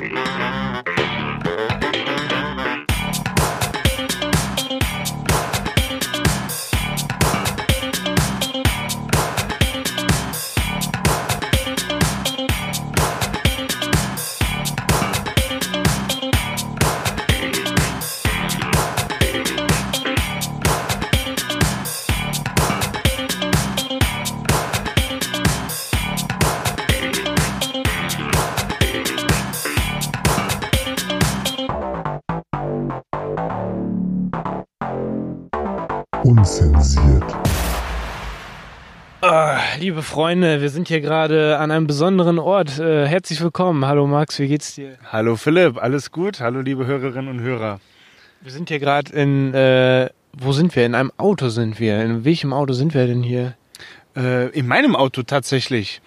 Mm-hmm. Freunde, wir sind hier gerade an einem besonderen Ort. Äh, herzlich willkommen. Hallo Max, wie geht's dir? Hallo Philipp, alles gut? Hallo liebe Hörerinnen und Hörer. Wir sind hier gerade in, äh, wo sind wir? In einem Auto sind wir. In welchem Auto sind wir denn hier? Äh, in meinem Auto tatsächlich.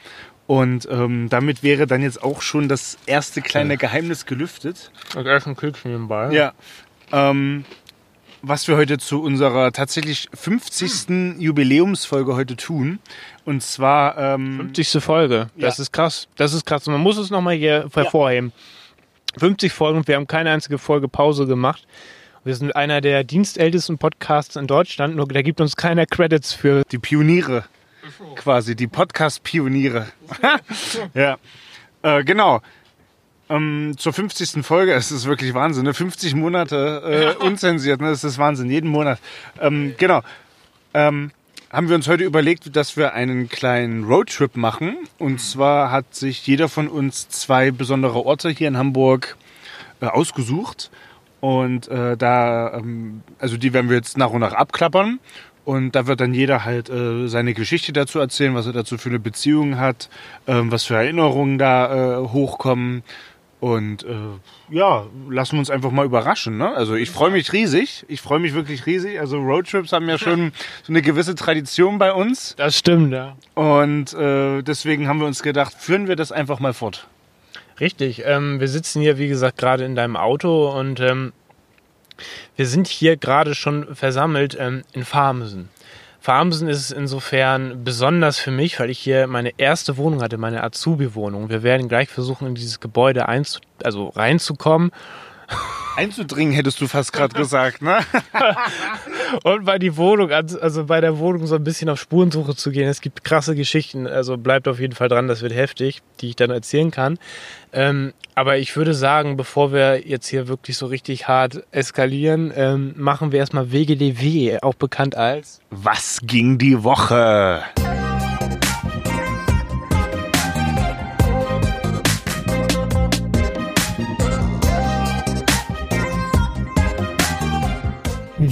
Und ähm, damit wäre dann jetzt auch schon das erste kleine Geheimnis gelüftet. Und erst ein Keks nebenbei. Ja. Ähm, was wir heute zu unserer tatsächlich 50. Jubiläumsfolge heute tun. Und zwar ähm, 50. Folge. Das Ja. ist krass. Das ist krass. Man muss es nochmal hier hervorheben. 50 Folgen und wir haben keine einzige Folge Pause gemacht. Wir sind einer der dienstältesten Podcasts in Deutschland, nur da gibt uns keiner Credits für. die Pioniere. Quasi, die Podcast-Pioniere. ja. Äh, genau. Ähm, zur 50. Folge, es ist wirklich Wahnsinn, ne? 50 Monate äh, unzensiert, ne? das ist Wahnsinn, jeden Monat. Ähm, genau. Ähm, haben wir uns heute überlegt, dass wir einen kleinen Roadtrip machen. Und zwar hat sich jeder von uns zwei besondere Orte hier in Hamburg äh, ausgesucht. Und äh, da, ähm, also die werden wir jetzt nach und nach abklappern. Und da wird dann jeder halt äh, seine Geschichte dazu erzählen, was er dazu für eine Beziehung hat, ähm, was für Erinnerungen da äh, hochkommen. Und äh, ja, lassen wir uns einfach mal überraschen. Ne? Also ich freue mich riesig. Ich freue mich wirklich riesig. Also Roadtrips haben ja schon so eine gewisse Tradition bei uns. Das stimmt, ja. Und äh, deswegen haben wir uns gedacht, führen wir das einfach mal fort. Richtig. Ähm, wir sitzen hier, wie gesagt, gerade in deinem Auto und ähm, wir sind hier gerade schon versammelt ähm, in Farmsen. Farmsen ist insofern besonders für mich, weil ich hier meine erste Wohnung hatte, meine Azubi-Wohnung. Wir werden gleich versuchen, in dieses Gebäude einzu also reinzukommen. Einzudringen hättest du fast gerade gesagt, ne? Und bei die Wohnung, also bei der Wohnung so ein bisschen auf Spurensuche zu gehen. Es gibt krasse Geschichten, also bleibt auf jeden Fall dran, das wird heftig, die ich dann erzählen kann. Ähm, aber ich würde sagen, bevor wir jetzt hier wirklich so richtig hart eskalieren, ähm, machen wir erstmal WGDW, auch bekannt als. Was ging die Woche?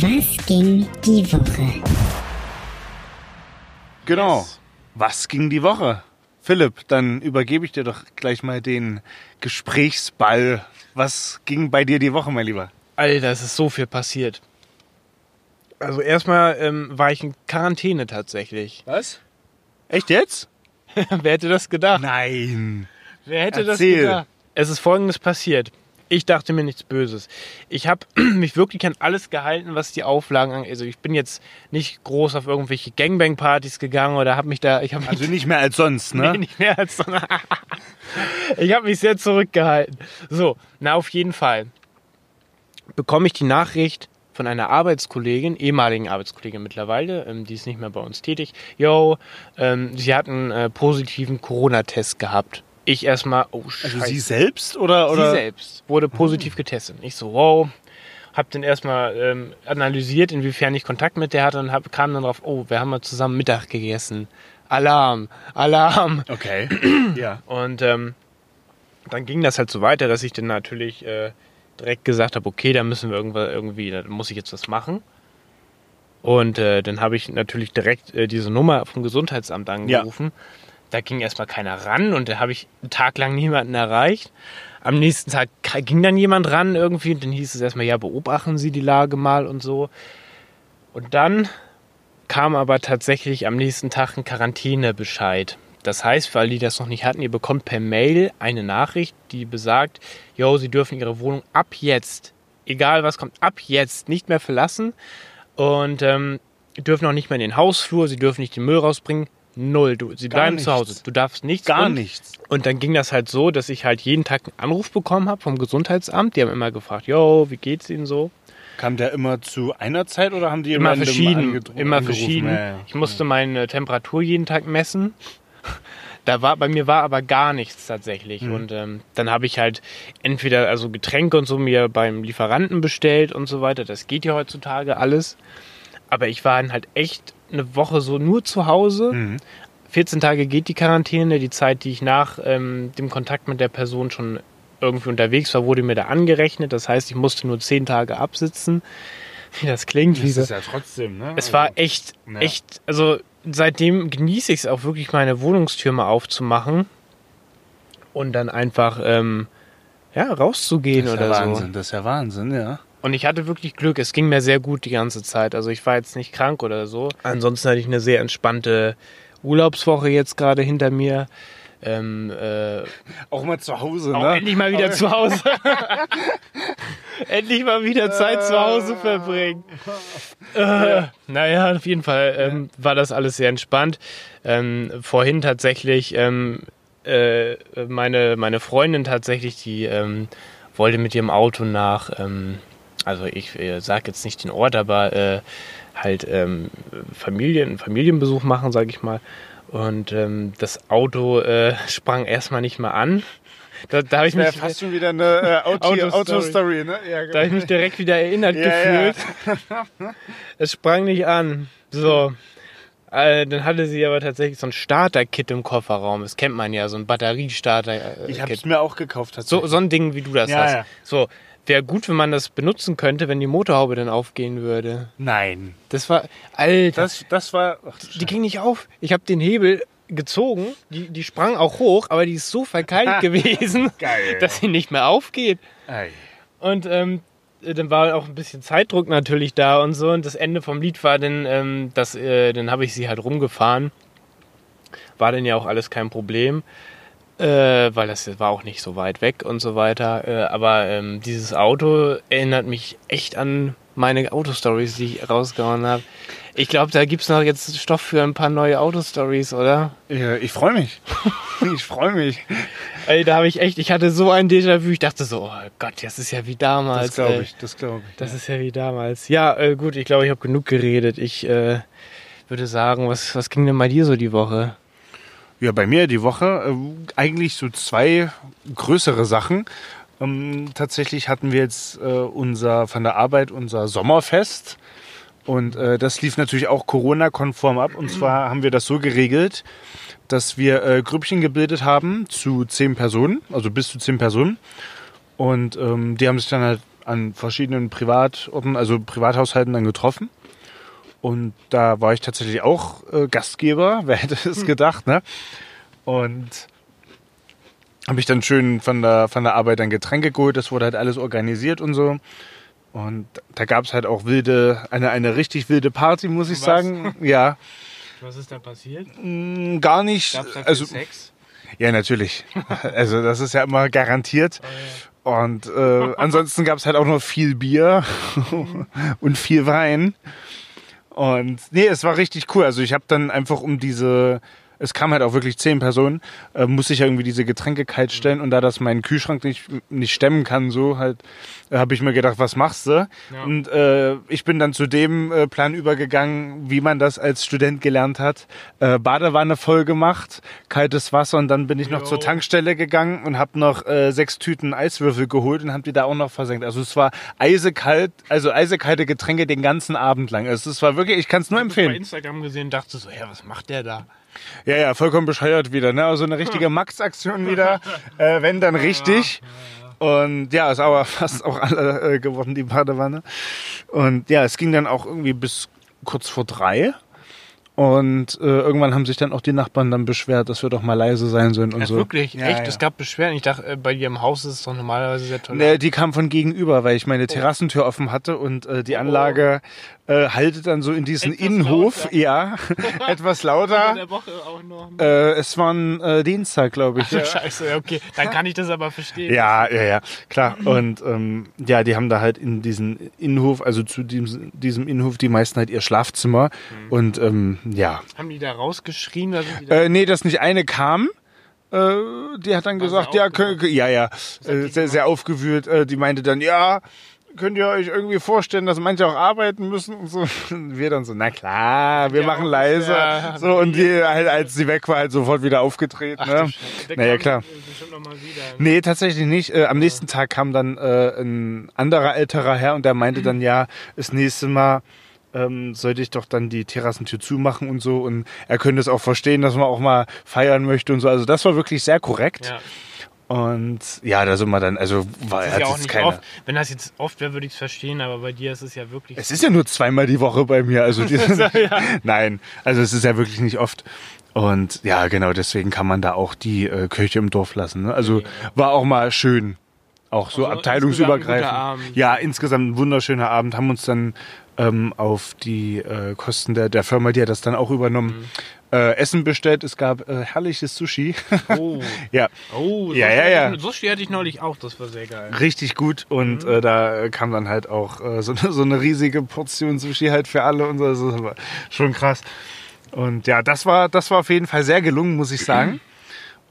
Was ging die Woche? Genau. Was ging die Woche? Philipp, dann übergebe ich dir doch gleich mal den Gesprächsball. Was ging bei dir die Woche, mein Lieber? Alter, es ist so viel passiert. Also erstmal ähm, war ich in Quarantäne tatsächlich. Was? Echt jetzt? Wer hätte das gedacht? Nein. Wer hätte Erzähl. das gedacht? Es ist folgendes passiert. Ich dachte mir nichts Böses. Ich habe mich wirklich an alles gehalten, was die Auflagen angeht. Also ich bin jetzt nicht groß auf irgendwelche Gangbang-Partys gegangen oder habe mich da... Ich habe Also nicht mehr als sonst, ne? Nee, nicht mehr als so. ich habe mich sehr zurückgehalten. So, na auf jeden Fall bekomme ich die Nachricht von einer Arbeitskollegin, ehemaligen Arbeitskollegin mittlerweile, ähm, die ist nicht mehr bei uns tätig. Yo, ähm, sie hat einen äh, positiven Corona-Test gehabt. Ich erstmal, oh Scheiße. Also sie selbst oder oder? Sie selbst wurde positiv getestet. Ich so, wow. Hab dann erstmal ähm, analysiert, inwiefern ich Kontakt mit der hatte und hab, kam dann drauf, oh, wir haben mal zusammen Mittag gegessen. Alarm, Alarm. Okay. ja. Und ähm, dann ging das halt so weiter, dass ich dann natürlich äh, direkt gesagt habe, okay, da müssen wir irgendwas, irgendwie, da muss ich jetzt was machen. Und äh, dann habe ich natürlich direkt äh, diese Nummer vom Gesundheitsamt angerufen. Da ging erstmal keiner ran und da habe ich einen Tag lang niemanden erreicht. Am nächsten Tag ging dann jemand ran irgendwie und dann hieß es erstmal, ja, beobachten Sie die Lage mal und so. Und dann kam aber tatsächlich am nächsten Tag ein Quarantänebescheid. Das heißt, für alle, die das noch nicht hatten, ihr bekommt per Mail eine Nachricht, die besagt, yo, Sie dürfen Ihre Wohnung ab jetzt, egal was kommt, ab jetzt nicht mehr verlassen und ähm, dürfen auch nicht mehr in den Hausflur, Sie dürfen nicht den Müll rausbringen, Null. Du, sie Gar bleiben zu Hause. nichts. Du darfst nichts. Gar und, nichts. Und dann ging das halt so, dass ich halt jeden Tag einen Anruf bekommen habe vom Gesundheitsamt. Die haben immer gefragt, yo, wie geht's Ihnen so? Kam der immer zu einer Zeit oder haben die Immer verschieden. Immer verschieden. Ja, ja. Ich musste meine Temperatur jeden Tag messen. Da war, bei mir war aber gar nichts tatsächlich. Mhm. Und ähm, dann habe ich halt entweder also Getränke und so mir beim Lieferanten bestellt und so weiter. Das geht ja heutzutage alles. Aber ich war dann halt echt eine Woche so nur zu Hause. Mhm. 14 Tage geht die Quarantäne. Die Zeit, die ich nach ähm, dem Kontakt mit der Person schon irgendwie unterwegs war, wurde mir da angerechnet. Das heißt, ich musste nur 10 Tage absitzen. Wie das klingt. Das wie so- ist ja trotzdem, ne? es war echt, Ja. echt, also seitdem genieße ich es auch wirklich, meine Wohnungstür mal aufzumachen und dann einfach, ähm, ja, rauszugehen das ist ja oder so. Wahnsinn, das ist ja Wahnsinn, ja. Und ich hatte wirklich Glück, es ging mir sehr gut die ganze Zeit. Also ich war jetzt nicht krank oder so. Ansonsten hatte ich eine sehr entspannte Urlaubswoche jetzt gerade hinter mir. Ähm, äh, Auch mal zu Hause, auch ne? endlich mal wieder zu Hause. endlich mal wieder Zeit zu Hause verbringen. Äh, naja, auf jeden Fall ähm, war das alles sehr entspannt. Ähm, vorhin tatsächlich ähm, äh, meine, meine Freundin tatsächlich, die ähm, wollte mit ihrem Auto nach, ähm, also ich äh, sage jetzt nicht den Ort, aber äh, halt ähm, Familien, Familienbesuch machen, sage ich mal. Und ähm, das Auto äh, sprang erstmal nicht mal an. Da, da habe ich, mich- fast schon wieder eine äh, Auto- Autostory. Autostory, ne? Ja, da hab ich mich direkt wieder erinnert Ja, gefühlt. Es sprang nicht an. So. Äh, dann hatte sie aber tatsächlich so ein Starter-Kit im Kofferraum. Das kennt man ja, so ein Batteriestarter-Kit. Ich habe es mir auch gekauft. So, tatsächlich. so ein Ding, wie du das hast. ja. So, wäre gut, wenn man das benutzen könnte, wenn die Motorhaube dann aufgehen würde. Nein. Das war, Alter, Das, das war. Ach, die ging nicht auf. Ich habe den Hebel gezogen, die, die sprang auch hoch, aber die ist so verkeilt gewesen, Geil. dass sie nicht mehr aufgeht. Ei. Und ähm, dann war auch ein bisschen Zeitdruck natürlich da und so. Und das Ende vom Lied war dann, ähm, dass, äh, dann habe ich sie halt rumgefahren. War dann ja auch alles kein Problem, äh, weil das war auch nicht so weit weg und so weiter. Äh, aber ähm, dieses Auto erinnert mich echt an meine Autostories, die ich rausgehauen habe. Ich glaube, da gibt es noch jetzt Stoff für ein paar neue Autostories, oder? Ja, ich freue mich. ich freue mich. Ey, da habe ich echt, ich hatte so ein Déjà-vu. Ich dachte so, oh Gott, das ist ja wie damals. Das glaube ey. ich, das glaube ich. Das ist ja wie damals. Ja, äh, gut, ich glaube, ich habe genug geredet. Ich äh, würde sagen, was, was ging denn bei dir so die Woche? Ja, bei mir die Woche äh, eigentlich so zwei größere Sachen. Ähm, tatsächlich hatten wir jetzt äh, unser von der Arbeit unser Sommerfest und äh, das lief natürlich auch Corona-konform ab. Und zwar haben wir das so geregelt, dass wir äh, Grüppchen gebildet haben zu zehn Personen, also bis zu zehn Personen. Und ähm, die haben sich dann halt an verschiedenen Privatorten, also Privathaushalten dann getroffen. Und da war ich tatsächlich auch äh, Gastgeber, wer hätte es gedacht, ne? Und habe ich dann schön von der, von der Arbeit dann Getränke geholt, das wurde halt alles organisiert und so. Und da gab es halt auch wilde, eine, eine richtig wilde Party, muss ich Was? sagen. Ja, Was ist da passiert? mh, gar nicht. Also, Sex? ja, natürlich. Also das ist ja immer garantiert. Und äh, ansonsten gab es halt auch noch viel Bier und viel Wein. Und nee, es war richtig cool. Also ich habe dann einfach um diese, es kam halt auch wirklich zehn Personen, äh, musste ich ja irgendwie diese Getränke kalt stellen und da das mein Kühlschrank nicht, nicht stemmen kann, so halt, äh, habe ich mir gedacht, was machst du? Ja. Und äh, ich bin dann zu dem äh, Plan übergegangen, wie man das als Student gelernt hat. Äh, Badewanne voll gemacht, kaltes Wasser und dann bin ich noch Jo. zur Tankstelle gegangen und habe noch äh, sechs Tüten Eiswürfel geholt und habe die da auch noch versenkt. Also es war eisekalt, also eisekalte Getränke den ganzen Abend lang. Also es war wirklich, ich kann es nur Bei empfehlen. Instagram gesehen dachte so, ja, was macht der da? Ja, ja, vollkommen bescheuert wieder. Ne? Also eine richtige Max-Aktion wieder, äh, wenn dann richtig. Und ja, ist aber fast auch alle äh, geworden, die Badewanne. Und ja, es ging dann auch irgendwie bis kurz vor drei. Und äh, irgendwann haben sich dann auch die Nachbarn dann beschwert, dass wir doch mal leise sein sollen und Ach, so. wirklich? Ja, Echt? ja. Es gab Beschwerden. Ich dachte, äh, bei dir im Haus ist es doch normalerweise sehr toll. Ne, die kam von gegenüber, weil ich meine Terrassentür offen hatte und äh, die Anlage äh, haltet dann so in diesen Etwas Innenhof. lauter. Ja, etwas lauter. Äh, es war ein äh, Dienstag, glaube ich. Ja. Scheiße, okay. Dann kann ich das aber verstehen. Ja, ja, ja, klar. Und ähm, ja, die haben da halt in diesen Innenhof, also zu diesem, diesem Innenhof, die meisten halt ihr Schlafzimmer. Und ähm, ja. Haben die da rausgeschrien? Die da Äh, nee, dass nicht eine kam. Äh, die hat dann War gesagt, ja, ja, ja, äh, sehr, sehr aufgewühlt. Die meinte dann, ja, könnt ihr euch irgendwie vorstellen, dass manche auch arbeiten müssen und so. Und wir dann so, na klar, wir Ja, machen leise. ja. so, und die halt, als sie weg war, halt sofort wieder aufgedreht. Ach, ne? Naja, klar. Wieder. ne? Nee, tatsächlich nicht. Äh, am nächsten Tag kam dann äh, ein anderer älterer Herr und der meinte dann, ja, das nächste Mal ähm, sollte ich doch dann die Terrassentür zumachen und so. Und er könnte es auch verstehen, dass man auch mal feiern möchte und so. Also das war wirklich sehr korrekt. Ja. Und ja, da sind wir dann, also war Das ist ja auch nicht keine. oft. Wenn das jetzt oft wäre, würde ich es verstehen, aber bei dir ist es ja wirklich. Es ist ja nur zweimal die Woche bei mir. Also die, nein, also es ist ja wirklich nicht oft. Und ja, genau, deswegen kann man da auch die äh, Kirche im Dorf lassen. Ne? Also war auch mal schön. Auch so Also abteilungsübergreifend. Ja, insgesamt ein wunderschöner Abend. Haben uns dann ähm, auf die äh, Kosten der, der Firma, die hat das dann auch übernommen, äh, Essen bestellt. Es gab äh, herrliches Sushi. Oh, ja, oh Ja, Sushi ja, ja. ich- Sushi hatte ich neulich auch, das war sehr geil. richtig gut. Und Mhm. äh, da kam dann halt auch äh, so, eine- so eine riesige Portion Sushi halt für alle und so. Das war schon krass. Und ja, das war, das war auf jeden Fall sehr gelungen, muss ich sagen.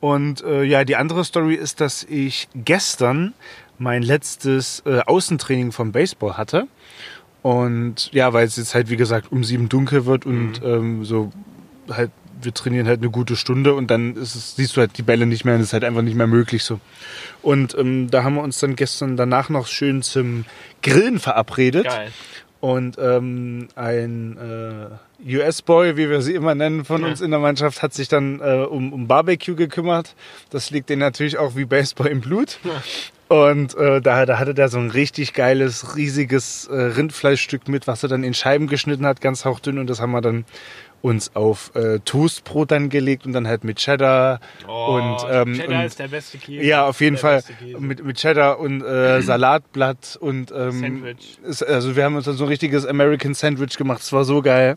Und äh, ja, die andere Story ist, dass ich gestern mein letztes äh, Außentraining vom Baseball hatte. Und ja, weil es jetzt halt, wie gesagt, um sieben dunkel wird und ähm, so halt, wir trainieren halt eine gute Stunde und dann es, siehst du halt die Bälle nicht mehr und es ist halt einfach nicht mehr möglich so. Und ähm, da haben wir uns dann gestern danach noch schön zum Grillen verabredet. Geil. Und ähm, ein äh, US-Boy, wie wir sie immer nennen, von Ja. uns in der Mannschaft, hat sich dann äh, um, um Barbecue gekümmert. Das liegt denen natürlich auch wie Baseball im Blut. Und äh, da, da hatte der so ein richtig geiles, riesiges äh, Rindfleischstück mit, was er dann in Scheiben geschnitten hat, ganz hauchdünn. Und das haben wir dann uns auf äh, Toastbrot dann gelegt und dann halt mit Cheddar Oh, und, ähm, Cheddar und ist der beste Käse. ja, auf jeden Fall mit, mit Cheddar und äh, Salatblatt und ähm, Sandwich. Ist, also wir haben uns dann so ein richtiges American Sandwich gemacht. Es war so geil.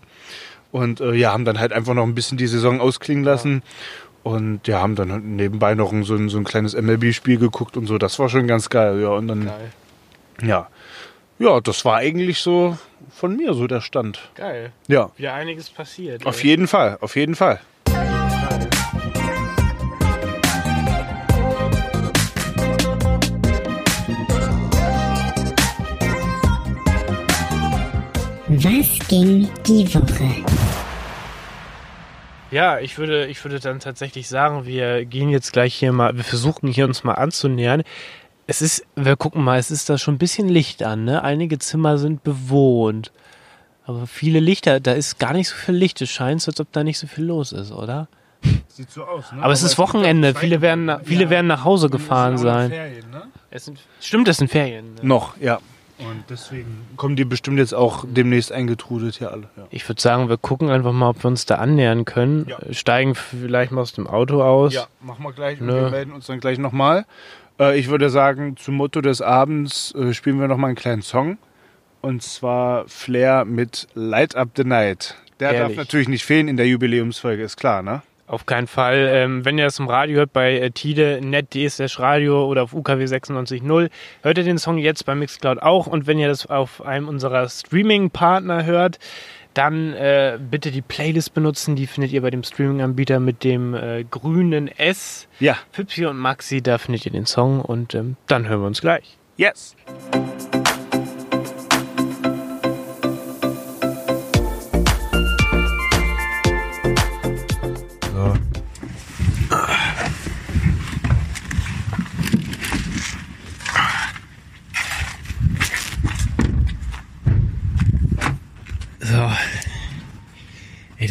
Und äh, ja, haben dann halt einfach noch ein bisschen die Saison ausklingen lassen. Und ja, haben dann halt nebenbei noch so, ein, so ein kleines MLB-Spiel geguckt und so. Das war schon ganz geil. Ja, und dann, Geil. ja. Ja, das war eigentlich so von mir so der Stand. Geil. Ja, Wieder einiges passiert. auf ey. jeden Fall, auf jeden Fall. Was ging die Woche? Ja, ich würde, ich würde dann tatsächlich sagen, wir gehen jetzt gleich hier mal, wir versuchen hier uns mal anzunähern. Es ist, wir gucken mal, es ist da schon ein bisschen Licht an, ne? Einige Zimmer sind bewohnt. Aber viele Lichter, da ist gar nicht so viel Licht. Es scheint so, als ob da nicht so viel los ist, oder? Sieht so aus, ne? Aber es ist Wochenende. Viele werden, nach, viele werden nach Hause gefahren sein. ne? Es sind, stimmt, es sind Ferien. Ne? Noch, ja. Und deswegen kommen die bestimmt jetzt auch demnächst eingetrudelt hier alle. Ja. Ich würde sagen, wir gucken einfach mal, ob wir uns da annähern können. Ja. Steigen vielleicht mal aus dem Auto aus. Ja, machen wir gleich und Nö. wir melden uns dann gleich nochmal. Äh, ich würde sagen, zum Motto des Abends äh, spielen wir nochmal einen kleinen Song. Und zwar Flair mit Light Up the Night. Der Herrlich. darf natürlich nicht fehlen in der Jubiläumsfolge, ist klar, ne? Auf keinen Fall. Ähm, wenn ihr das im Radio hört, bei äh, Tide, net.de slash Radio oder auf UKW 96.0, hört ihr den Song jetzt bei Mixcloud auch. Und wenn ihr das auf einem unserer Streaming-Partner hört, dann äh, bitte die Playlist benutzen. Die findet ihr bei dem Streaming-Anbieter mit dem äh, grünen S. Ja. Pipsi und Maxi, da findet ihr den Song. Und ähm, dann hören wir uns gleich. Yes.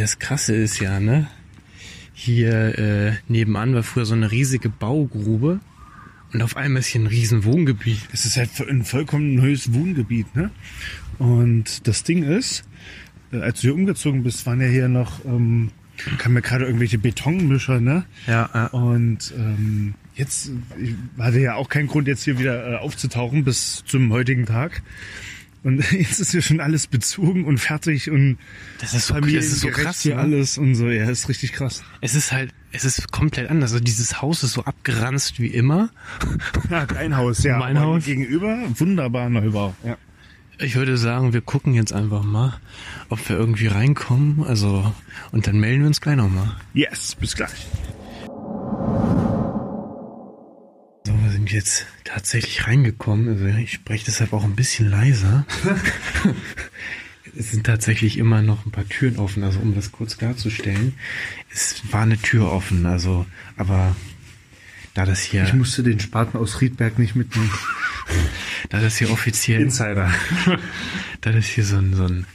Das Krasse ist ja, ne? Hier äh, nebenan war früher so eine riesige Baugrube. Und auf einmal ist hier ein riesen Wohngebiet. Es ist halt ein vollkommen neues Wohngebiet, ne? Und das Ding ist, äh, als du hier umgezogen bist, waren ja hier noch, ähm, kamen ja gerade irgendwelche Betonmischer, ne? Ja, ja. Und ähm, jetzt ich hatte ja auch keinen Grund, jetzt hier wieder äh, aufzutauchen bis zum heutigen Tag. Und jetzt ist hier schon alles bezogen und fertig und Das ist so, das ist so krass. hier Ne? alles und so. Ja, ist richtig krass. Es ist halt, es ist komplett anders. Also dieses Haus ist so abgeranzt wie immer. Ja, dein Haus, ja. Mein Haus. Gegenüber, wunderbar Neubau. Ja. Ich würde sagen, wir gucken jetzt einfach mal, ob wir irgendwie reinkommen. Also, und dann melden wir uns gleich nochmal. Yes, bis gleich. Jetzt tatsächlich reingekommen. Also ich spreche deshalb auch ein bisschen leiser. es sind tatsächlich immer noch ein paar Türen offen. Also um das kurz klarzustellen, es war eine Tür offen. Also, aber da das hier, Ich musste den Spaten aus Riedberg nicht mitnehmen. da das hier offiziell, Insider. da das hier so ein, so ein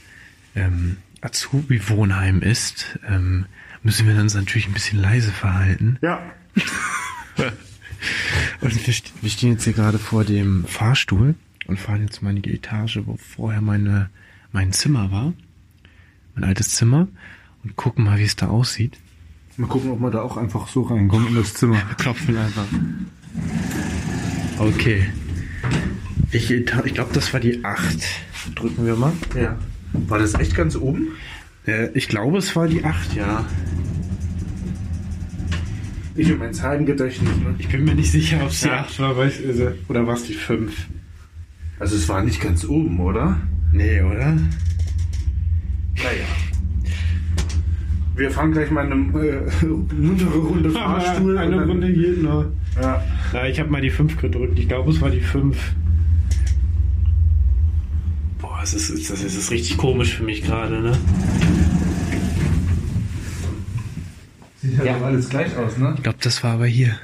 ähm, Azubi-Wohnheim ist, ähm, müssen wir uns natürlich ein bisschen leise verhalten. Ja. Und wir, wir stehen jetzt hier gerade vor dem Fahrstuhl und fahren jetzt mal in die Etage, wo vorher meine, mein Zimmer war. Mein altes Zimmer. Und gucken mal, wie es da aussieht. Mal gucken, ob wir da auch einfach so reinkommen in das Zimmer. Wir klopfen einfach. Okay. Etage? Ich glaube, das war die 8. Drücken wir mal. Ja. War das echt ganz oben? Äh, ich glaube, es war die 8, ja. Ich und mein Zahlengedächtnis, ne? Ich bin mir nicht sicher, ob es die Ja. 8 war, ich, also, oder war es die 5? Also es war nicht ganz oben, oder? Nee, oder? Naja. Wir fahren gleich mal eine äh, muntere Runde Fahrstuhl. Eine und dann- Runde hier noch. Ja. Ja, ich habe mal die 5 gedrückt. Ich glaube, es war die 5. Boah, das ist, das ist, das ist richtig komisch für mich gerade, ne? Sieht halt auch alles gleich aus, ne? Ich glaube, das war aber hier.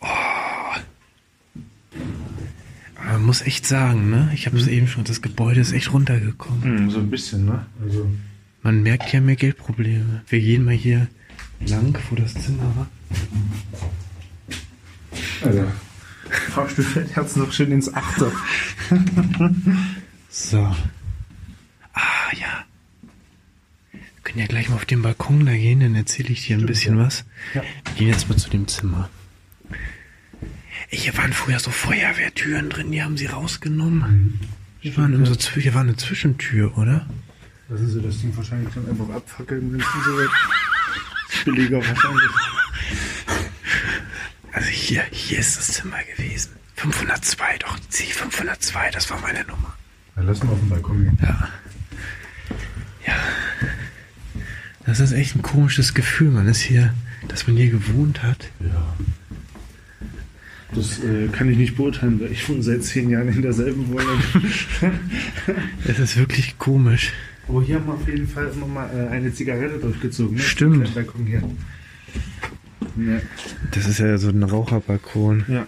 Oh. Man muss echt sagen, ne? Ich habe es eben schon, das Gebäude ist echt runtergekommen. Hm, so ein bisschen, ne? Also. Man merkt ja mehr Geldprobleme. Wir gehen mal hier lang, wo das Zimmer war. Also. Fahrstuhl fährt jetzt noch schön ins Achte. So. Ah, ja. Wir können ja gleich mal auf den Balkon da gehen, dann erzähle ich dir ein bisschen was. Ja. Wir gehen jetzt mal zu dem Zimmer. Hier waren früher so Feuerwehrtüren drin, die haben sie rausgenommen. Hier, waren immer so, hier war eine Zwischentür, oder? Lassen Sie das Ding wahrscheinlich dann einfach abfackeln, wenn es so wird. Billiger wahrscheinlich. Also hier, hier ist das Zimmer gewesen. 502, doch, zieh 502, das war meine Nummer. Dann lassen wir auf den Balkon gehen. Ja. Ja. Das ist echt ein komisches Gefühl. Man ist hier, dass man hier gewohnt hat. Ja. Das äh, kann ich nicht beurteilen, weil ich wohne seit zehn Jahren in derselben Wohnung. Es ist wirklich komisch. Aber hier haben wir auf jeden Fall immer mal äh, eine Zigarette durchgezogen. Ne? Stimmt. Der Balkon hier. Ja. Das ist ja so ein Raucherbalkon. ja.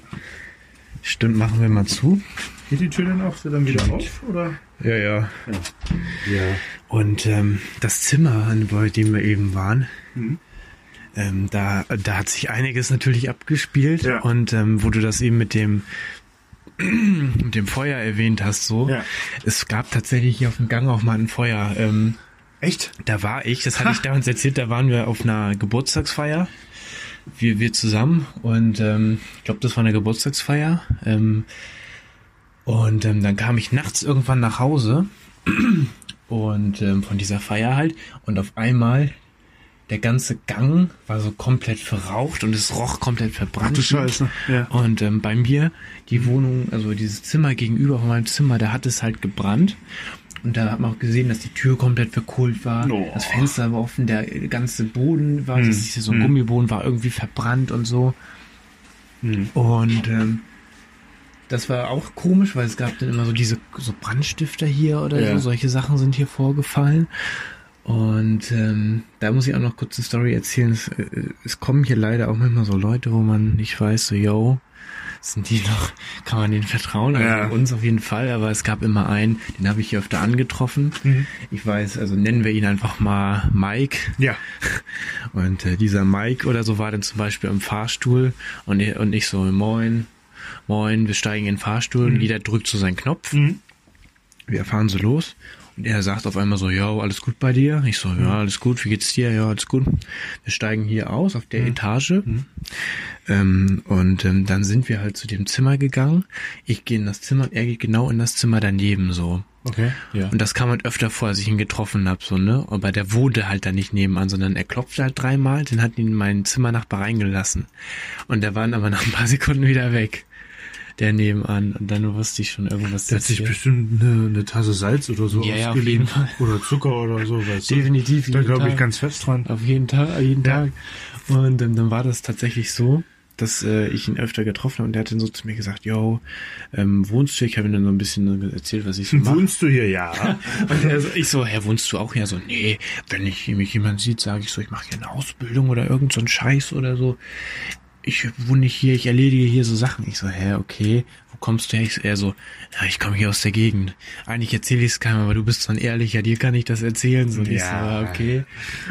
Stimmt, machen wir mal zu. Geht die Tür dann auch so dann wieder auf? Oder? Ja, ja. Ja. Und ähm, das Zimmer, bei dem wir eben waren, Mhm. ähm, da, da hat sich einiges natürlich abgespielt. Ja. Und ähm, wo du das eben mit dem mit dem Feuer erwähnt hast, so, Ja. es gab tatsächlich hier auf dem Gang auch mal ein Feuer. Ähm, Echt? Da war ich, das hatte ich damals erzählt, da waren wir auf einer Geburtstagsfeier. Wir, wir zusammen und ähm, ich glaube, das war eine Geburtstagsfeier. Ähm, und ähm, dann kam ich nachts irgendwann nach Hause und ähm, von dieser Feier halt und auf einmal der ganze Gang war so komplett verraucht und es roch komplett verbrannt. du Scheiße, ja. Und ähm, bei mir, die Wohnung, also dieses Zimmer gegenüber von meinem Zimmer, da hat es halt gebrannt. Und da hat man auch gesehen, dass die Tür komplett verkohlt war. Oh. Das Fenster war offen, der ganze Boden war, Hm. das ist so ein Hm. Gummiboden, war irgendwie verbrannt und so. Hm. Und ähm, das war auch komisch, weil es gab dann immer so diese so Brandstifter hier oder Ja. so. Solche Sachen sind hier vorgefallen. Und ähm, da muss ich auch noch kurz eine Story erzählen. Es, äh, es kommen hier leider auch manchmal so Leute, wo man nicht weiß, so, yo, sind die noch, kann man denen vertrauen? Also Ja. uns auf jeden Fall, aber es gab immer einen, den habe ich hier öfter angetroffen. Mhm. Ich weiß, also nennen wir ihn einfach mal Mike. Ja. Und äh, dieser Mike oder so war dann zum Beispiel im Fahrstuhl und, und ich so, moin, moin, wir steigen in den Fahrstuhl und jeder drückt so seinen Knopf. Mhm. Wir fahren so los und er sagt auf einmal so, ja, alles gut bei dir? Ich so, ja, alles gut, wie geht's dir? Ja, alles gut. Wir steigen hier aus auf der Etage ähm, und ähm, dann sind wir halt zu dem Zimmer gegangen. Ich gehe in das Zimmer und er geht genau in das Zimmer daneben so. Okay. Ja. Und das kam halt öfter vor, als ich ihn getroffen hab, so, ne? Aber der wohnte halt da nicht nebenan, sondern er klopfte halt dreimal, den hat ihn in mein Zimmernachbar reingelassen. Und der war dann aber nach ein paar Sekunden wieder weg. Der nebenan. Und dann wusste ich schon irgendwas. Der hat sich bestimmt eine, eine Tasse Salz oder so Ja, ja, ausgeliehen. Fall. Oder Zucker oder so, weißt. Definitiv. Da glaube ich ganz fest dran. Auf jeden Tag, jeden Ja. Tag. Und ähm, dann war das tatsächlich so, dass äh, ich ihn öfter getroffen habe und der hat dann so zu mir gesagt, yo, ähm, wohnst du? hier? Ich habe ihm dann so ein bisschen erzählt, was ich so mache. Wohnst du hier? Ja. Und er so, ich so, hä, wohnst du auch hier? So, nee, wenn ich mich jemand sieht, sage ich so, ich mache hier eine Ausbildung oder irgend so ein Scheiß oder so. Ich wohne nicht hier, ich erledige hier so Sachen. Ich so, hä, okay, wo kommst du her? Ich so, er so, ja, ich komme hier aus der Gegend. Eigentlich erzähle ich es keinem, aber du bist dann ehrlicher, dir kann ich das erzählen. So, und ich so, Ja. ja, okay.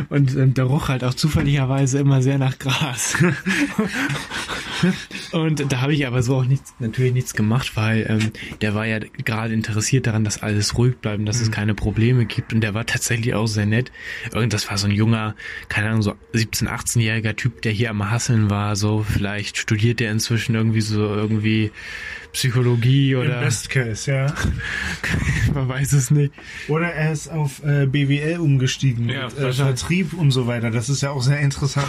Und ähm, der roch halt auch zufälligerweise immer sehr nach Gras. Und da habe ich aber so auch nichts, natürlich nichts gemacht, weil ähm, der war ja gerade interessiert daran, dass alles ruhig bleibt und dass es keine Probleme gibt. Und der war tatsächlich auch sehr nett. Irgendwas war so ein junger, keine Ahnung, so 17-, 18-jähriger Typ, der hier am Hasseln war. So, vielleicht studiert der inzwischen irgendwie so irgendwie Psychologie Im oder Best Case, ja. man weiß es nicht. Oder er ist auf äh, BWL umgestiegen Ja, mit äh. Vertrieb und so weiter. Das ist ja auch sehr interessant.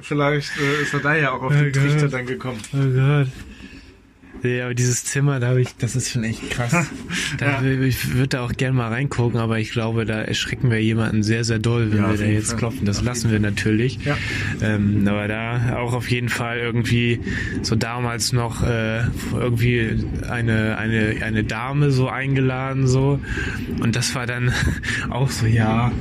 Vielleicht äh, ist er da ja auch auf den Trichter Gott. dann gekommen. Oh Gott. Ja, aber dieses Zimmer, da habe ich, das ist schon echt krass. Da, Ich würde da auch gern mal reingucken, aber ich glaube, da erschrecken wir jemanden sehr, sehr doll, wenn Ja, wir auf da jetzt Fall. klopfen. Das lassen wir natürlich. Ja. Ähm, aber da auch auf jeden Fall irgendwie so damals noch äh, irgendwie eine, eine, eine Dame so eingeladen so. Und das war dann auch so, ja,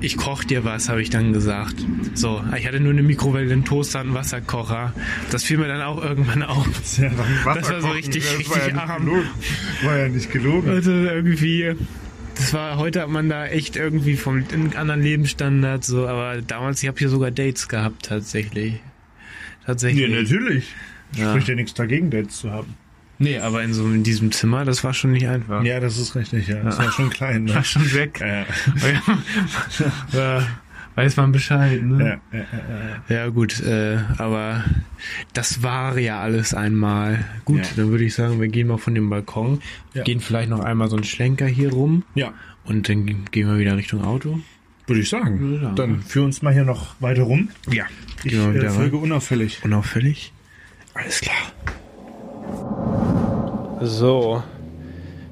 ich koch dir was, habe ich dann gesagt. So, ich hatte nur eine Mikrowelle, einen Toaster, einen Wasserkocher. Das fiel mir dann auch irgendwann auf. Ja, war so richtig- das war richtig ja nicht arm. gelogen. War ja nicht gelogen. Also irgendwie, das war, heute hat man da echt irgendwie vom anderen Lebensstandard so, aber damals, ich habe hier sogar Dates gehabt tatsächlich. Tatsächlich. Ja, natürlich. Ja. Spricht ja nichts dagegen, Dates zu haben. Nee, aber in so in diesem Zimmer, das war schon nicht einfach. Ja, das ist richtig, ja. Das war schon klein, ne? War schon weg. Ja, ja, weiß man Bescheid, ne? ja, ja, ja. Ja, gut, äh, aber das war ja alles einmal. Gut, Ja. dann würde ich sagen, wir gehen mal von dem Balkon, Ja. gehen vielleicht noch einmal so einen Schlenker hier rum ja. und dann gehen wir wieder Richtung Auto. Würde ich sagen. Würde ich sagen. Dann führ uns mal hier noch weiter rum. Ja. Ich wir äh, wieder folge rein. unauffällig. Unauffällig? Alles klar. So,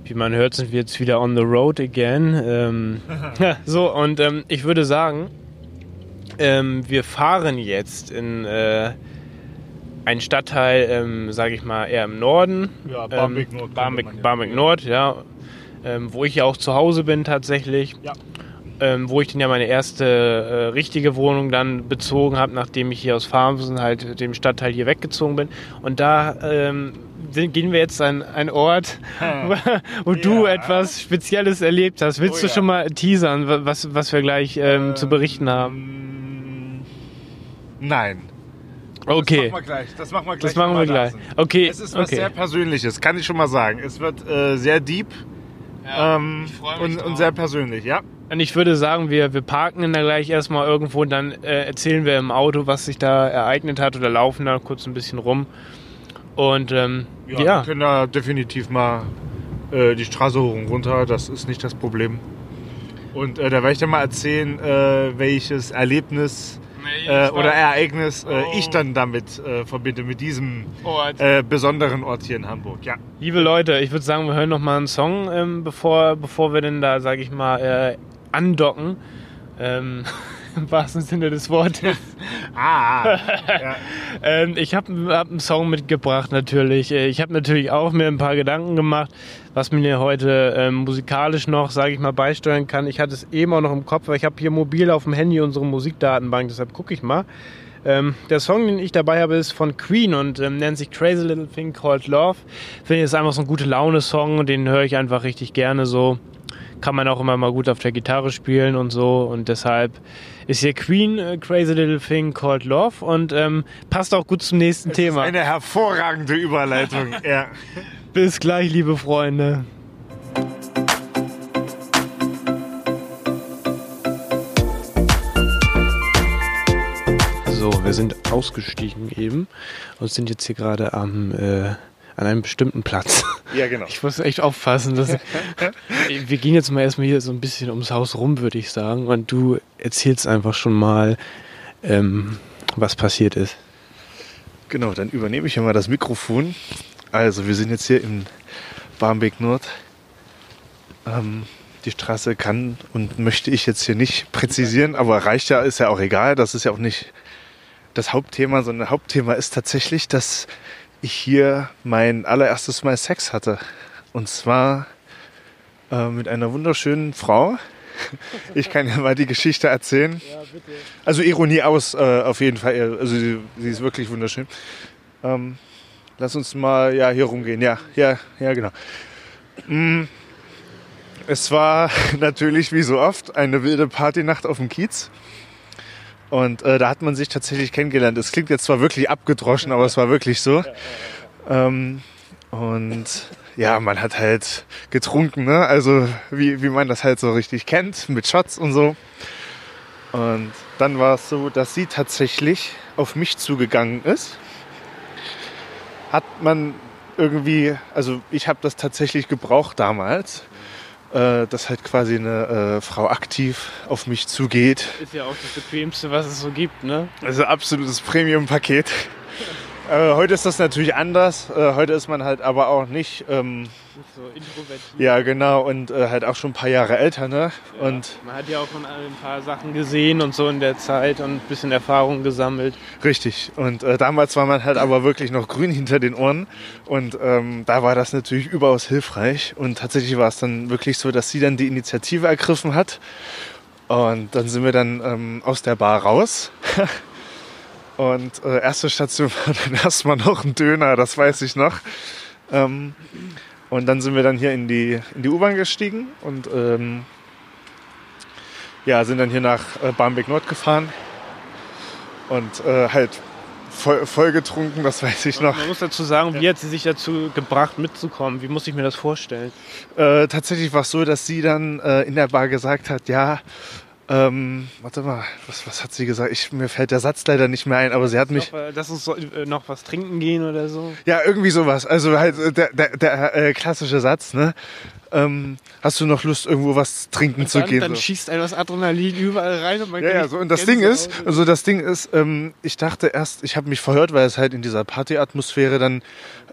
wie man hört, sind wir jetzt wieder on the road again. Ähm, ja, so, und ähm, ich würde sagen, ähm, wir fahren jetzt in äh, einen Stadtteil, ähm, sage ich mal, eher im Norden. Ja, Barmbek Nord Ähm, man Barmbek, Barmbek. Nord, ja. Ähm, wo ich ja auch zu Hause bin tatsächlich. Ja. Ähm, wo ich dann ja meine erste äh, richtige Wohnung dann bezogen habe, nachdem ich hier aus Farmsen halt dem Stadtteil hier weggezogen bin. Und da ähm, sind, gehen wir jetzt an einen Ort, wo du Ja. etwas Spezielles erlebt hast. Willst Oh du ja. schon mal teasern, wa- was, was wir gleich ähm, zu berichten haben? Ähm, Nein. Okay. Das machen wir gleich. Das machen wir gleich. Das machen wir gleich. da. Okay. Es ist was okay. sehr Persönliches, kann ich schon mal sagen. Es wird äh, sehr deep ähm, ich freu mich und, und sehr persönlich, ja? Und ich würde sagen, wir, wir parken dann gleich erstmal irgendwo und dann äh, erzählen wir im Auto, was sich da ereignet hat oder laufen da kurz ein bisschen rum. Und ähm, ja, Wir können da definitiv mal äh, die Straße hoch und runter, das ist nicht das Problem. Und äh, da werde ich dir mal erzählen, äh, welches Erlebnis äh, oder Ereignis äh, Oh. ich dann damit äh, verbinde, mit diesem Ort. äh, besonderen Ort hier in Hamburg. Ja. Liebe Leute, ich würde sagen, wir hören noch mal einen Song, ähm, bevor, bevor wir denn da, sage ich mal, äh, andocken. Ähm, Im wahrsten Sinne des Wortes. Ah, ja. Ähm, ich habe hab einen Song mitgebracht natürlich. Äh, Ich habe natürlich auch mir ein paar Gedanken gemacht, was mir heute ähm, musikalisch noch, sage ich mal, beisteuern kann. Ich hatte es eben auch noch im Kopf, weil ich habe hier mobil auf dem Handy unsere Musikdatenbank, deshalb gucke ich mal. Ähm, der Song, den ich dabei habe, ist von Queen und ähm, nennt sich Crazy Little Thing Called Love. Finde ich, ist einfach so ein gute Laune-Song und den höre ich einfach richtig gerne so. Kann man auch immer mal gut auf der Gitarre spielen und so und deshalb ist hier Queen äh, Crazy Little Thing Called Love und ähm, passt auch gut zum nächsten ist Thema. eine hervorragende Überleitung. ja. Bis gleich, liebe Freunde. So, wir sind ausgestiegen eben und sind jetzt hier gerade am äh, an einem bestimmten Platz. ja, genau. Ich muss echt aufpassen. Dass wir gehen jetzt mal erstmal hier so ein bisschen ums Haus rum, würde ich sagen. Und du erzählst einfach schon mal, ähm, was passiert ist. Genau, dann übernehme ich hier mal das Mikrofon. Also, wir sind jetzt hier in Barmbek Nord. Ähm, die Straße kann und möchte ich jetzt hier nicht präzisieren, aber reicht ja, ist ja auch egal. Das ist ja auch nicht das Hauptthema, sondern Hauptthema ist tatsächlich, dass ich hier mein allererstes Mal Sex hatte. Und zwar äh, mit einer wunderschönen Frau. Ich kann ja mal die Geschichte erzählen. Also Ironie aus, äh, auf jeden Fall. Also sie, sie ist wirklich wunderschön. Ähm, lass uns mal ja hier rumgehen. Ja, ja, ja, genau. Mm, es war natürlich wie so oft eine wilde Partynacht auf dem Kiez. Und äh, da hat man sich tatsächlich kennengelernt. Es klingt jetzt zwar wirklich abgedroschen, aber es war wirklich so. Ähm, und ja, man hat halt getrunken, ne? Also wie, wie man das halt so richtig kennt, mit Shots und so. Und dann war es so, dass sie tatsächlich auf mich zugegangen ist. Hat man irgendwie, also ich habe das tatsächlich gebraucht damals, äh, dass halt quasi eine äh, Frau aktiv auf mich zugeht. Ist ja auch das Bequemste, was es so gibt, ne? Also absolutes Premium-Paket. Äh, heute ist das natürlich anders. Äh, heute ist man halt aber auch nicht. Ähm, So introvertiert. ja, genau. Und äh, halt auch schon ein paar Jahre älter, ne? Ja. Und man hat ja auch schon ein paar Sachen gesehen und so in der Zeit und ein bisschen Erfahrung gesammelt. richtig. Und äh, damals war man halt aber wirklich noch grün hinter den Ohren. Und ähm, da war das natürlich überaus hilfreich. Und tatsächlich war es dann wirklich so, dass sie dann die Initiative ergriffen hat. Und dann sind wir dann ähm, aus der Bar raus. Und äh, erste Station war dann erstmal noch ein Döner, das weiß ich noch. Ähm, und dann sind wir dann hier in die, in die U-Bahn gestiegen und ähm, ja, sind dann hier nach äh, Barmbek Nord gefahren. Und äh, halt voll, voll getrunken, das weiß ich noch. Man muss dazu sagen, wie hat sie sich dazu gebracht, mitzukommen? Wie muss ich mir das vorstellen? Äh, tatsächlich war es so, dass sie dann äh, in der Bar gesagt hat, ja, ähm, warte mal, was, was hat sie gesagt? Ich, mir fällt der Satz leider nicht mehr ein, aber sie hat mich... Noch, äh, dass uns so, äh, noch was trinken gehen oder so? Ja, irgendwie sowas. Also halt äh, der, der, der äh, klassische Satz, ne? Ähm, hast du noch Lust, irgendwo was trinken zu Dann, gehen? dann so. schießt einem das Adrenalin überall rein und man Ja, ja, so. Und das Ding ist, also das Ding ist, ähm, ich dachte erst, ich habe mich verhört, weil es halt in dieser Partyatmosphäre dann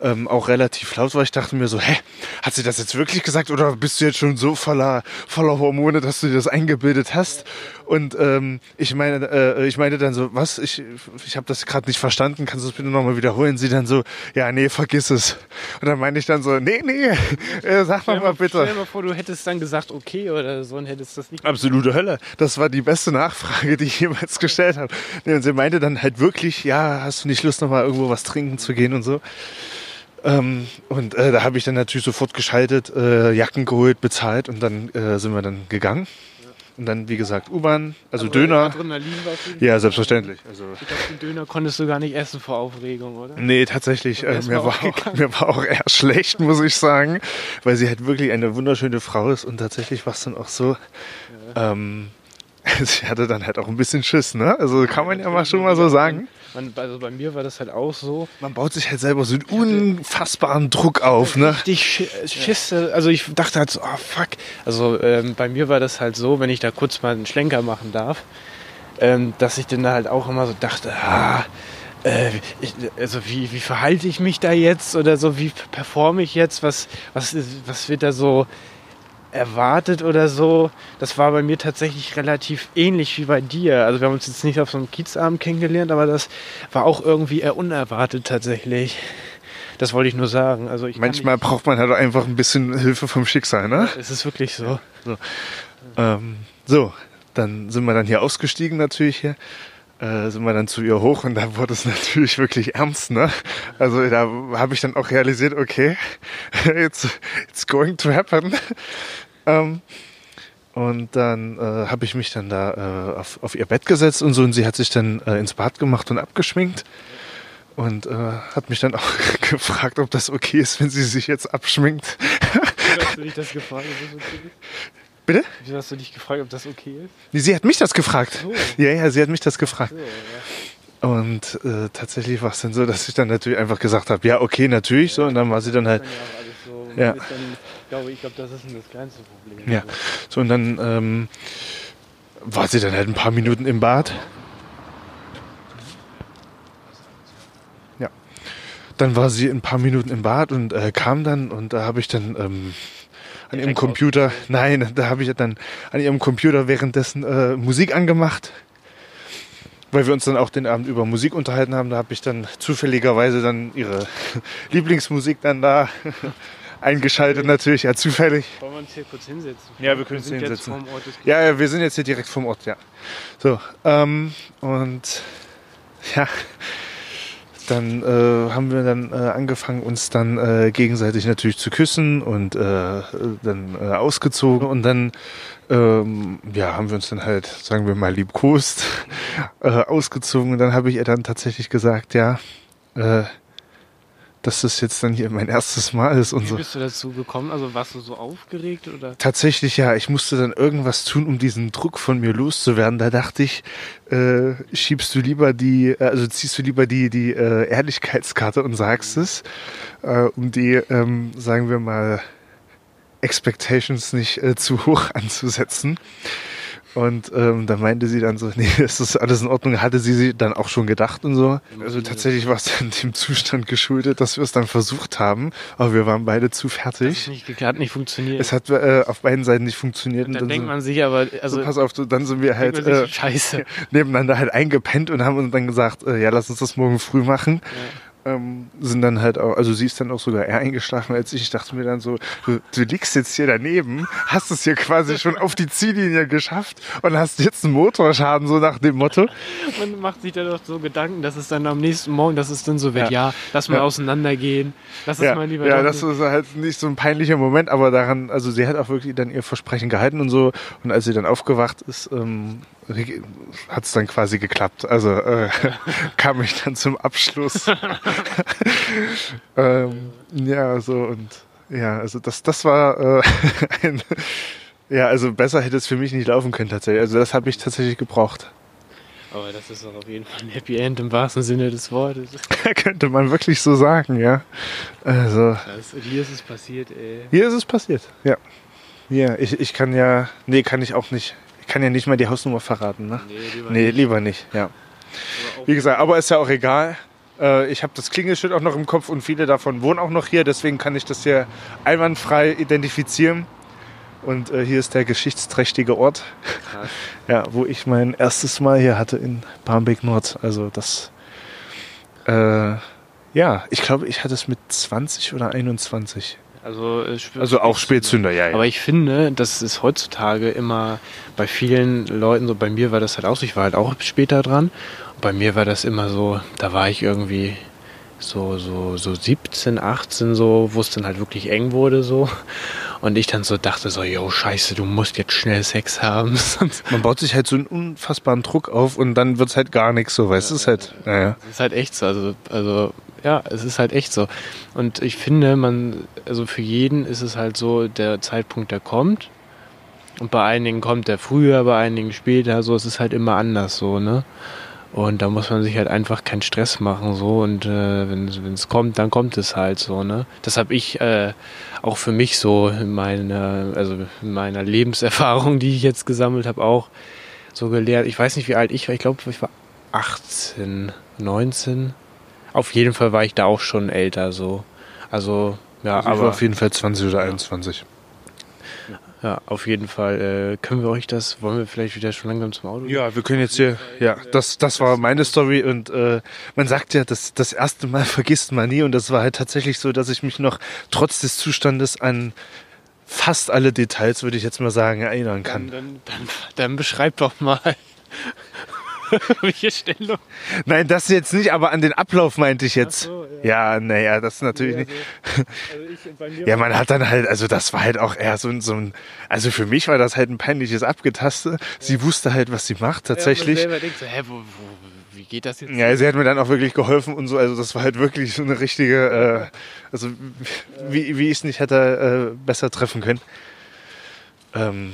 ähm, auch relativ laut war. Ich dachte mir so, hä, hat sie das jetzt wirklich gesagt oder bist du jetzt schon so voller, voller Hormone, dass du dir das eingebildet hast? Und ähm, ich meine, äh, ich meinte dann so, was? Ich, ich habe das gerade nicht verstanden. Kannst du das bitte nochmal wiederholen? Sie dann so, ja, nee, vergiss es. Und dann meine ich dann so, nee, nee, äh, sag dir mal bitte. Stell dir mal vor, du hättest dann gesagt, okay oder so und hättest das nicht. Absolute Hölle. Das war die beste Nachfrage, die ich jemals gestellt habe. Nee, und sie meinte dann halt wirklich, ja, hast du nicht Lust, noch mal irgendwo was trinken zu gehen und so. Ähm, und äh, da habe ich dann natürlich sofort geschaltet, äh, Jacken geholt, bezahlt und dann äh, sind wir dann gegangen. Und dann, wie gesagt, U-Bahn, also Aber Döner. Adrenalin war. Ja, selbstverständlich. Also Ich glaube, den Döner konntest du gar nicht essen vor Aufregung, oder? Nee, tatsächlich. Äh, mir, war auch, mir war auch eher schlecht, muss ich sagen, weil sie halt wirklich eine wunderschöne Frau ist und tatsächlich war es dann auch so. Ähm, sie hatte dann halt auch ein bisschen Schiss, ne? Also kann man ja mal schon mal so sagen. Man, also bei mir war das halt auch so. Man baut sich halt selber so einen unfassbaren Druck auf, ne? Richtig Sch- Schiss. Also ich dachte halt so, oh fuck. Also ähm, bei mir war das halt so, wenn ich da kurz mal einen Schlenker machen darf, ähm, dass ich dann halt auch immer so dachte, ah, äh, ich, also wie, wie verhalte ich mich da jetzt oder so, wie performe ich jetzt, was, was, was wird da so erwartet oder so. Das war bei mir tatsächlich relativ ähnlich wie bei dir. Also wir haben uns jetzt nicht auf so einem Kiezabend kennengelernt, aber das war auch irgendwie eher unerwartet tatsächlich. Das wollte ich nur sagen. Also ich Manchmal braucht man halt einfach ein bisschen Hilfe vom Schicksal, ne? es ist wirklich so. Ähm, so, dann sind wir dann hier ausgestiegen natürlich hier. Äh, sind wir dann zu ihr hoch und da wurde es natürlich wirklich ernst, ne? Also da habe ich dann auch realisiert, okay, it's, it's going to happen. Ähm, und dann äh, habe ich mich dann da äh, auf, auf ihr Bett gesetzt und so und sie hat sich dann äh, ins Bad gemacht und abgeschminkt und äh, hat mich dann auch gefragt, ob das okay ist, wenn sie sich jetzt abschminkt. Hast du dich das gefragt, ob das okay ist? Bitte? Wieso hast du dich gefragt, ob das okay ist? Nee, sie hat mich das gefragt. So. Ja, ja, sie hat mich das gefragt. So, ja. Und äh, tatsächlich war es dann so, dass ich dann natürlich einfach gesagt habe, ja, okay, natürlich so. Und dann war sie dann halt, Dann ja so. Ja. Dann, ich glaube, ich glaube, das ist das kleinste Problem. ja. So, und dann ähm, war sie dann halt ein paar Minuten im Bad. Ja. dann war sie ein paar Minuten im Bad und äh, kam dann und da habe ich dann ähm, an ihrem Computer, nein, da habe ich dann an ihrem Computer währenddessen äh, Musik angemacht, weil wir uns dann auch den Abend über Musik unterhalten haben. Da habe ich dann zufälligerweise dann ihre Lieblingsmusik dann da eingeschaltet natürlich, ja zufällig. Wollen wir uns hier kurz hinsetzen? Ja, wir können uns sind jetzt hinsetzen. Ja, ja, wir sind jetzt hier direkt vom Ort, ja. So, ähm, und ja, dann äh, haben wir dann äh, angefangen, uns dann äh, gegenseitig natürlich zu küssen und äh, dann äh, ausgezogen. Und dann ähm, ja, haben wir uns dann halt, sagen wir mal, liebkost äh, ausgezogen. Und dann habe ich ihr dann tatsächlich gesagt, ja, äh, dass das jetzt dann hier mein erstes Mal ist und Wie so. bist du dazu gekommen? Also warst du so aufgeregt oder? Tatsächlich ja, ich musste dann irgendwas tun, um diesen Druck von mir loszuwerden. Da dachte ich, äh, schiebst du lieber die, äh, also ziehst du lieber die, die äh, Ehrlichkeitskarte und sagst es, äh, um die, ähm, sagen wir mal, Expectations nicht äh, zu hoch anzusetzen. Und ähm, da meinte sie dann so, nee, es ist alles in Ordnung, hatte sie sich dann auch schon gedacht und so. Also tatsächlich war es dann dem Zustand geschuldet, dass wir es dann versucht haben, aber wir waren beide zu fertig. nicht geklappt, nicht funktioniert. Es hat äh, auf beiden Seiten nicht funktioniert. und und dann denkt sind- man sich aber, also so, pass auf, so, dann sind wir halt man äh, sich, scheiße. nebeneinander halt eingepennt und haben uns dann gesagt, äh, ja, lass uns das morgen früh machen. Ähm, sind dann halt auch, also sie ist dann auch sogar eher eingeschlafen als ich. Ich dachte mir dann so, du, du liegst jetzt hier daneben, hast es hier quasi schon auf die Ziellinie geschafft und hast jetzt einen Motorschaden, so nach dem Motto. Man macht sich da doch so Gedanken, dass es dann am nächsten Morgen, dass es dann so wird, ja, lass mal Ja. auseinandergehen, lass es Ja, mal lieber ja das ist halt nicht so ein peinlicher Moment, aber daran, also sie hat auch wirklich dann ihr Versprechen gehalten und so. Und als sie dann aufgewacht ist, ähm, hat es dann quasi geklappt. Also äh, kam ich dann zum Abschluss. ähm, ja, so und ja, also das, das war äh, ein, ja, also besser hätte es für mich nicht laufen können tatsächlich. Also das habe ich tatsächlich gebraucht. Aber das ist doch auf jeden Fall ein Happy End im wahrsten Sinne des Wortes. Könnte man wirklich so sagen, ja. Also Das, hier ist es passiert, ey. Hier ist es passiert, ja. Ja, ich, ich kann ja, nee, kann ich auch nicht. Ich kann ja nicht mal die Hausnummer verraten, ne? Nee, lieber Nee, nicht. lieber nicht, ja. Wie gesagt, aber ist ja auch egal. Äh, Ich habe das Klingelschild auch noch im Kopf und viele davon wohnen auch noch hier, deswegen kann ich das hier einwandfrei identifizieren. Und äh, hier ist der geschichtsträchtige Ort, Krass. ja, wo ich mein erstes Mal hier hatte in Barmbek Nord. Also das, äh, ja, ich glaube, ich hatte es mit 20 oder 21. Also, äh, Also auch Spätzünder, ja, ja. Aber ich finde, das ist heutzutage immer bei vielen Leuten so, bei mir war das halt auch so, ich war halt auch später dran. Bei mir war das immer so, da war ich irgendwie so, so, so 17, 18 so, wo es dann halt wirklich eng wurde so. Und ich dann so dachte so, yo, scheiße, du musst jetzt schnell Sex haben. Man baut sich halt so einen unfassbaren Druck auf und dann wird's halt gar nichts so, weißt du? Es ist halt, naja. Es ist halt echt so. Also, also, ja, es ist halt echt so. Und ich finde, man, also für jeden ist es halt so, der Zeitpunkt, der kommt. Und bei einigen kommt der früher, bei einigen später. So, es ist halt immer anders so, ne? Und da muss man sich halt einfach keinen Stress machen, so. Und äh, wenn es kommt, dann kommt es halt so, ne? Das habe ich äh, auch für mich so in meiner, also in meiner Lebenserfahrung, die ich jetzt gesammelt habe, auch so gelernt. Ich weiß nicht, wie alt ich war. Ich glaube, ich war 18, 19. Auf jeden Fall war ich da auch schon älter, so. Also, ja, Also ich war aber auf jeden Fall 20 oder 21. ja, auf jeden Fall äh, können wir euch das, wollen wir vielleicht wieder schon langsam zum Auto gehen? Ja, wir können jetzt hier, ja, das, das war meine Story und äh, man sagt ja, das, das erste Mal vergisst man nie und das war halt tatsächlich so, dass ich mich noch trotz des Zustandes an fast alle Details, würde ich jetzt mal sagen, erinnern Dann, kann. dann, dann, dann beschreib doch mal. Welche Stellung? Nein, das jetzt nicht, aber an den Ablauf meinte ich jetzt. So, ja, naja, das natürlich nicht. Also ich, bei mir Ja, man hat dann halt, also das war halt auch eher so ein, so ein, also für mich war das halt ein peinliches Abgetaste. Sie wusste halt, was sie macht, tatsächlich. Ja, denkt so, hä, wo, wo, wie geht das jetzt? Ja, sie hat mir dann auch wirklich geholfen und so. Also das war halt wirklich so eine richtige, äh, also wie, wie ich es nicht hätte äh, besser treffen können. Ähm,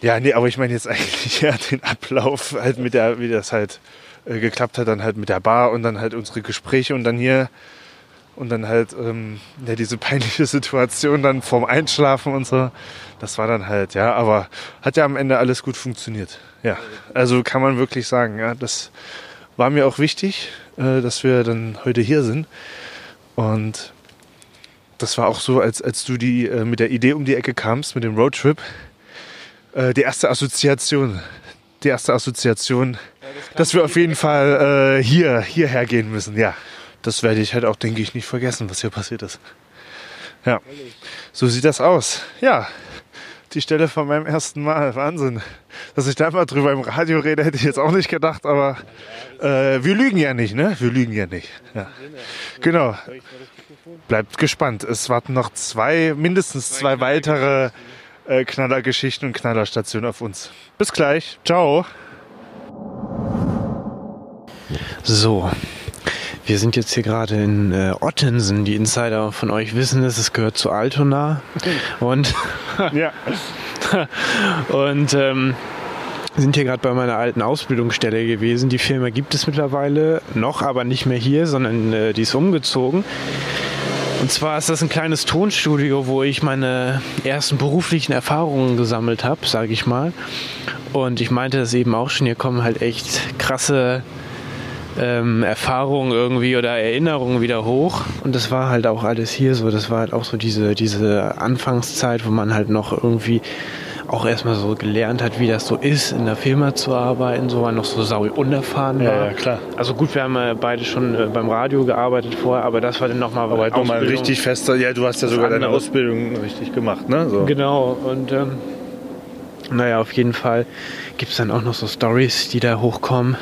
ja, nee, aber ich meine jetzt eigentlich ja den Ablauf, halt mit der, wie das halt äh, geklappt hat, dann halt mit der Bar und dann halt unsere Gespräche und dann hier und dann halt ähm, ja, diese peinliche Situation dann vorm Einschlafen und so. Das war dann halt, ja, aber hat ja am Ende alles gut funktioniert. Ja, also kann man wirklich sagen, ja, das war mir auch wichtig, äh, dass wir dann heute hier sind. Und das war auch so, als, als du die äh, mit der Idee um die Ecke kamst, mit dem Roadtrip. Äh, die erste Assoziation. Die erste Assoziation, dass wir auf jeden Fall äh, hier, hierher gehen müssen. Ja, das werde ich halt auch, denke ich, nicht vergessen, was hier passiert ist. Ja, so sieht das aus. Ja, die Stelle von meinem ersten Mal. Wahnsinn. Dass ich da mal drüber im Radio rede, hätte ich jetzt auch nicht gedacht, aber äh, wir lügen ja nicht, ne? Wir lügen ja nicht. Ja. Genau. Bleibt gespannt. Es warten noch zwei, mindestens zwei weitere äh, Knallergeschichten und Knallerstationen auf uns. Bis gleich. Ciao. So, wir sind jetzt hier gerade in äh, Ottensen. Die Insider von euch wissen es, es gehört zu Altona. Und, Ja. und ähm, sind hier gerade bei meiner alten Ausbildungsstelle gewesen. Die Firma gibt es mittlerweile noch, aber nicht mehr hier, sondern äh, die ist umgezogen. Und zwar ist das ein kleines Tonstudio, wo ich meine ersten beruflichen Erfahrungen gesammelt habe, sage ich mal. Und ich meinte das eben auch schon, hier kommen halt echt krasse ähm, Erfahrungen irgendwie oder Erinnerungen wieder hoch. Und das war halt auch alles hier so. Das war halt auch so diese, diese Anfangszeit, wo man halt noch irgendwie auch erstmal so gelernt hat, wie das so ist, in der Firma zu arbeiten, so war noch so sau unerfahren war. Ja, ja, klar. Also gut, wir haben ja beide schon äh, beim Radio gearbeitet vorher, aber das war dann nochmal Aber halt nochmal richtig fester. Ja, du hast ja sogar deine. Ausbildung richtig gemacht, ne? So. Genau, und ähm, naja, auf jeden Fall gibt es dann auch noch so Stories, die da hochkommen,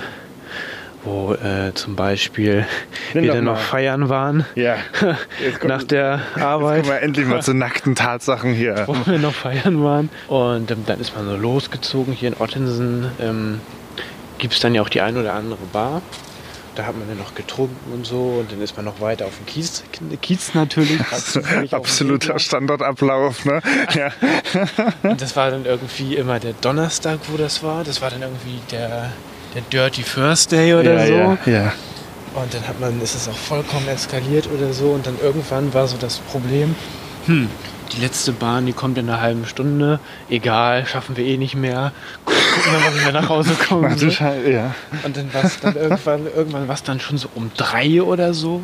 wo äh, zum Beispiel Nenn wir dann noch feiern waren Ja. Jetzt kommt- nach der Arbeit. Kommen wir endlich mal zu nackten Tatsachen hier. wo wir noch feiern waren. Und ähm, dann ist man so losgezogen hier in Ottensen. Ähm, Gibt es dann ja auch die ein oder andere Bar. Da hat man dann noch getrunken und so. Und dann ist man noch weiter auf dem Kiez. Kiez natürlich. Absoluter. Standardablauf, ne? Ja. Und das war dann irgendwie immer der Donnerstag, wo das war. Das war dann irgendwie der, der Dirty First Day oder so. ja, ja. Und dann hat man, ist es auch vollkommen eskaliert oder so. Und dann irgendwann war so das Problem, hm, die letzte Bahn, die kommt in einer halben Stunde. Egal, schaffen wir eh nicht mehr. Gucken wir mal, wie wir nach Hause kommen. So. Scheiße, ja. Und dann war es dann irgendwann, irgendwann war es dann schon so um drei oder so.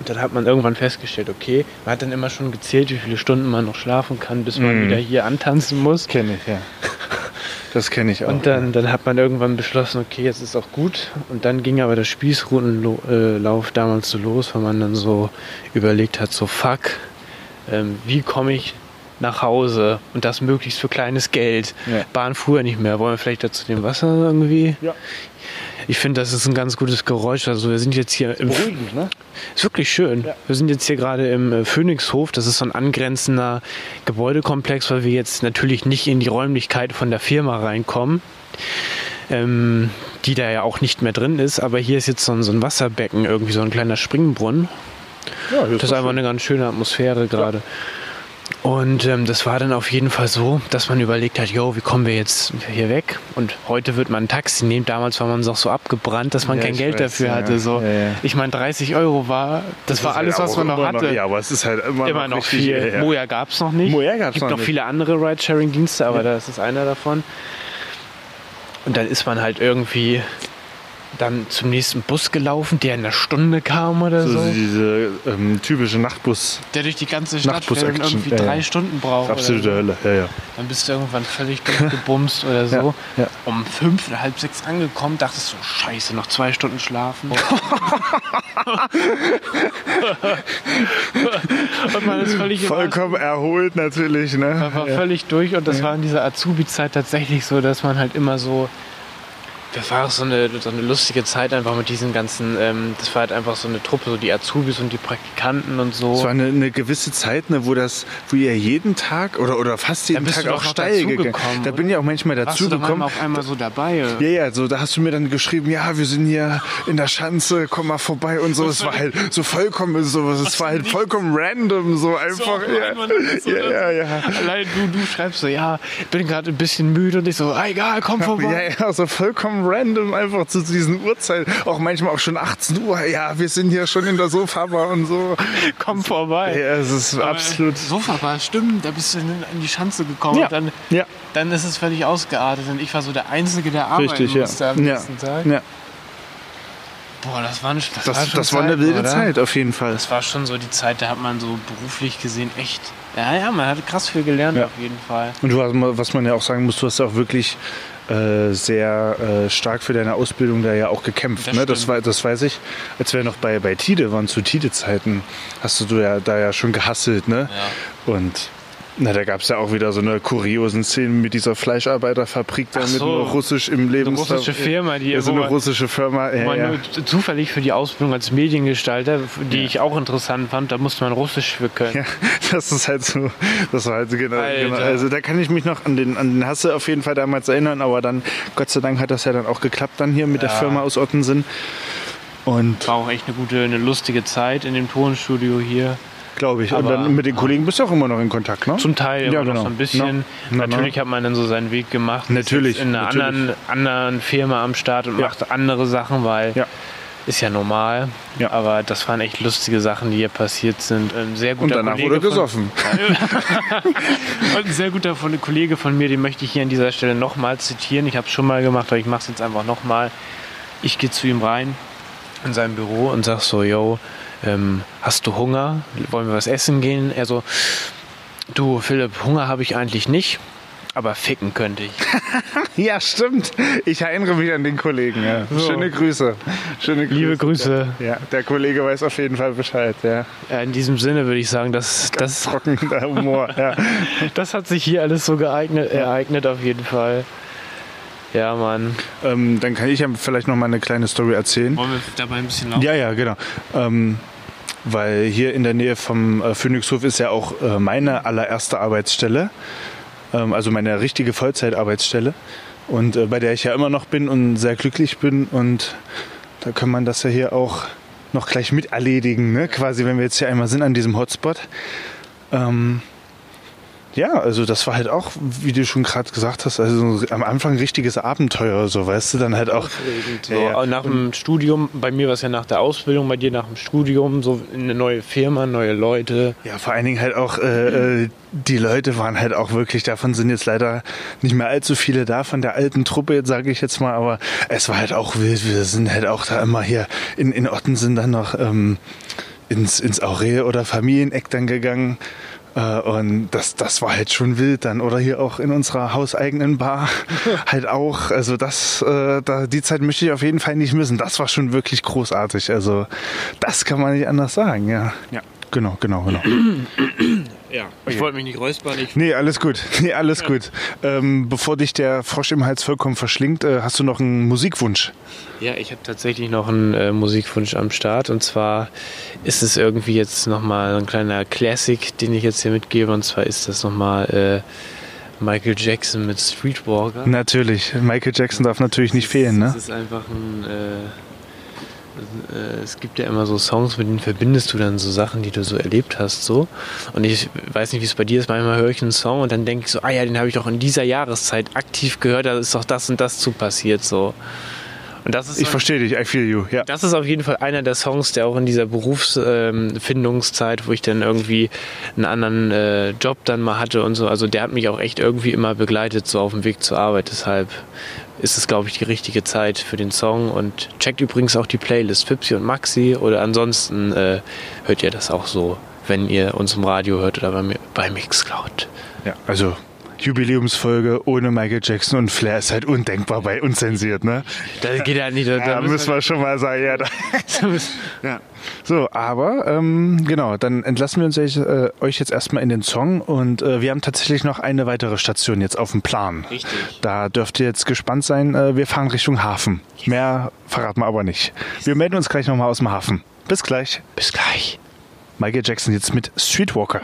Und dann hat man irgendwann festgestellt, okay, man hat dann immer schon gezählt, wie viele Stunden man noch schlafen kann, bis man Mhm. wieder hier antanzen muss. Kenne ich, ja. Das kenne ich auch. Und dann, dann hat man irgendwann beschlossen, okay, jetzt ist auch gut. Und dann ging aber der Spießrutenlauf damals so los, weil man dann so überlegt hat, so fuck, ähm, wie komme ich nach Hause und das möglichst für kleines Geld. Ja. Bahn fuhr nicht mehr. Wollen wir vielleicht dazu dem Wasser irgendwie? Ja. Ich finde, das ist ein ganz gutes Geräusch. Also wir sind jetzt hier im Beruhigend, ne? ist wirklich schön. Ja. Wir sind jetzt hier gerade im äh, Phoenixhof. Das ist so ein angrenzender Gebäudekomplex, weil wir jetzt natürlich nicht in die Räumlichkeit von der Firma reinkommen, ähm, die da ja auch nicht mehr drin ist. Aber hier ist jetzt so ein, so ein Wasserbecken, irgendwie so ein kleiner Springbrunnen. Ja, Das ist einfach eine ganz schöne Atmosphäre gerade. Und ähm, das war dann auf jeden Fall so, dass man überlegt hat, yo, wie kommen wir jetzt hier weg? Und heute wird man ein Taxi nehmen. Damals war man noch so abgebrannt, dass man Ja, kein Geld weiß, dafür ja. hatte. So. Ja. Ich meine, 30 Euro war, das, war ist alles, halt was man noch hatte. ja, aber es ist halt immer, Immer noch richtig, viel. Ja, ja. Moja gab es noch nicht. Moja gab's gibt noch noch nicht. viele andere Ride-Sharing-Dienste, aber das ist einer davon. Und dann ist man halt irgendwie dann zum nächsten Bus gelaufen, der in einer Stunde kam oder so. So diese ähm, typische Nachtbus. Der durch die ganze Stadt fährt und irgendwie ja, ja. drei Stunden braucht. Absolute oder so. Hölle. Ja, ja. Dann bist du irgendwann völlig durchgebumst oder so. Ja, ja. Um fünf oder halb sechs angekommen, dachtest du, scheiße, noch zwei Stunden schlafen. und man ist völlig Vollkommen erholt natürlich, ne? Man war völlig durch und das war in dieser Azubi-Zeit tatsächlich so, dass man halt immer so. Das war auch so eine, so eine lustige Zeit einfach mit diesen ganzen, ähm, das war halt einfach so eine Truppe, so die Azubis und die Praktikanten und so. Es war eine, eine gewisse Zeit, ne, wo das, wo ihr jeden Tag oder, oder fast jeden Tag du auch steil gegangen. Da bin ich auch manchmal Warst du doch dazugekommen. manchmal auf einmal so dabei. Ja, ja, so, da hast du mir dann geschrieben, ja, wir sind hier in der Schanze, komm mal vorbei und so. Es war halt so vollkommen so, es war halt vollkommen random, so einfach. auf ja, so, ja, ja, ja. Allein du, du schreibst so, ja, bin gerade ein bisschen müde und ich so, ah, egal, komm vorbei. Ja, ja, so vollkommen random einfach zu diesen Uhrzeiten. Auch manchmal auch schon 18 Uhr. Ja, wir sind hier schon in der Sofabar und so. Komm vorbei. Ja, es ist Aber absolut. Sofa war stimmt, da bist du in die Schanze gekommen Ja. und dann, Ja. dann ist es völlig ausgeartet und ich war so der Einzige, der arbeiten Richtig, ja. musste am Ja. nächsten Tag. ja. Boah, das war, nicht, Das, das, war eine wilde Zeit auf jeden Fall. Das war schon so die Zeit, da hat man so beruflich gesehen echt. Ja, ja, man hat krass viel gelernt Ja. auf jeden Fall. Und du hast, mal- was man ja auch sagen muss, du hast auch wirklich äh, sehr äh, stark für deine Ausbildung da ja auch gekämpft. Das ne? das, war, das weiß ich. Als wir noch bei, bei Tide waren, zu Tide-Zeiten, hast du ja da ja schon gehasselt. Ne? Und na, da gab es ja auch wieder so eine kuriosen Szenen mit dieser Fleischarbeiterfabrik da Ach mit so. nur russisch im Leben. russische Firma, die ja, so eine man- russische Firma. Ja, man ja. nur zufällig für die Ausbildung als Mediengestalter, die ich auch interessant fand, da musste man Russisch für können. Ja, das ist halt so, das war halt so genau, genau. Also da kann ich mich noch an den, an den Hasse auf jeden Fall damals erinnern, aber dann, Gott sei Dank hat das ja dann auch geklappt dann hier mit der Ja. Firma aus Ottensen. Und War auch echt eine gute, eine lustige Zeit in dem Tonstudio hier. Glaube ich, und Aber- dann mit den Kollegen bist du auch immer noch in Kontakt, ne? Zum Teil immer Ja, noch genau. so ein bisschen. Na, na, na. natürlich hat man dann so seinen Weg gemacht. ist Natürlich, jetzt In einer natürlich. anderen, anderen Firma am Start und Ja. macht andere Sachen, weil Ja. ist ja normal. Ja. Aber das waren echt lustige Sachen, die hier passiert sind. Ein sehr guter Und danach Kollege wurde gesoffen. Und ein sehr guter von- Kollege von mir, den möchte ich hier an dieser Stelle nochmal zitieren. Ich habe es schon mal gemacht, aber ich mache es jetzt einfach nochmal. Ich gehe zu ihm rein in sein Büro und sag so, yo, ähm, hast du Hunger? Wollen wir was essen gehen? Er so, du Philipp, Hunger habe ich eigentlich nicht, aber ficken könnte ich. Ja, stimmt. Ich erinnere mich an den Kollegen. Ja. So. Schöne Grüße. Schöne Grüße. Liebe Grüße. Ja, der Kollege weiß auf jeden Fall Bescheid. Ja. Ja, in diesem Sinne würde ich sagen, dass das, Trockener Humor. Ja. das hat sich hier alles so geeignet, ereignet auf jeden Fall. Ja, Mann. Ähm, dann kann ich ja vielleicht noch mal eine kleine Story erzählen. Wollen wir dabei ein bisschen laufen? Ja, ja, genau. Ähm, weil hier in der Nähe vom äh, Phoenixhof ist ja auch äh, meine allererste Arbeitsstelle. Ähm, also meine richtige Vollzeitarbeitsstelle. Und äh, bei der ich ja immer noch bin und sehr glücklich bin. Und da kann man das ja hier auch noch gleich mit erledigen, ne? quasi, wenn wir jetzt hier einmal sind an diesem Hotspot. Ähm, ja, also das war halt auch, wie du schon gerade gesagt hast, also am Anfang ein richtiges Abenteuer, so weißt du, dann halt auch. So, Ja. Nach dem Studium, bei mir war es ja nach der Ausbildung, bei dir nach dem Studium, so in eine neue Firma, neue Leute. Ja, vor allen Dingen halt auch, äh, äh, die Leute waren halt auch wirklich, davon sind jetzt leider nicht mehr allzu viele da, von der alten Truppe, jetzt sage ich jetzt mal, aber es war halt auch wild. Wir sind halt auch da immer hier in, in Ottensen dann noch ähm, ins, ins Aurel oder Familieneck dann gegangen. Äh, Und das, das war halt schon wild dann. Oder hier auch in unserer hauseigenen Bar halt auch. Also das, äh, da, die Zeit möchte ich auf jeden Fall nicht missen. Das war schon wirklich großartig. Also das kann man nicht anders sagen, ja. Ja. Genau, genau, genau. Ja. Ich wollte mich nicht räuspern. Ich Nee, alles gut. Nee, alles gut. Ähm, bevor dich der Frosch im Hals vollkommen verschlingt, äh, hast du noch einen Musikwunsch? Ja, ich habe tatsächlich noch einen äh, Musikwunsch am Start. Und zwar ist es irgendwie jetzt nochmal ein kleiner Classic, den ich jetzt hier mitgebe. Und zwar ist das nochmal äh, Michael Jackson mit Streetwalker. Natürlich. Michael Jackson darf natürlich nicht fehlen, Das ne? ist einfach ein. Äh, es gibt ja immer so Songs, mit denen verbindest du dann so Sachen, die du so erlebt hast, so. Und ich weiß nicht, wie es bei dir ist. Manchmal höre ich einen Song und dann denke ich so, ah ja, den habe ich doch in dieser Jahreszeit aktiv gehört. Da ist doch das und das zu passiert, so. Und das ist Ich verstehe dich, I feel you. Ja. das ist auf jeden Fall einer der Songs, der auch in dieser Berufsfindungszeit, wo ich dann irgendwie einen anderen äh, Job dann mal hatte und so, also der hat mich auch echt irgendwie immer begleitet, so auf dem Weg zur Arbeit. Deshalb ist es, glaube ich, die richtige Zeit für den Song. Und checkt übrigens auch die Playlist Fipsi und Maxi oder ansonsten äh, hört ihr das auch so, wenn ihr uns im Radio hört oder bei, bei Mixcloud. ja. Also Jubiläumsfolge ohne Michael Jackson und Flair ist halt undenkbar bei unzensiert, ne? Da geht ja nicht. Da, Da müssen wir schon mal sagen, ja. Da. ja. So, aber ähm, genau, dann entlassen wir uns euch, äh, euch jetzt erstmal in den Song und äh, wir haben tatsächlich noch eine weitere Station jetzt auf dem Plan. Richtig. Da dürft ihr jetzt gespannt sein. Äh, wir fahren Richtung Hafen. Mehr verraten wir aber nicht. Wir melden uns gleich nochmal aus dem Hafen. Bis gleich. Bis gleich. Michael Jackson jetzt mit Streetwalker.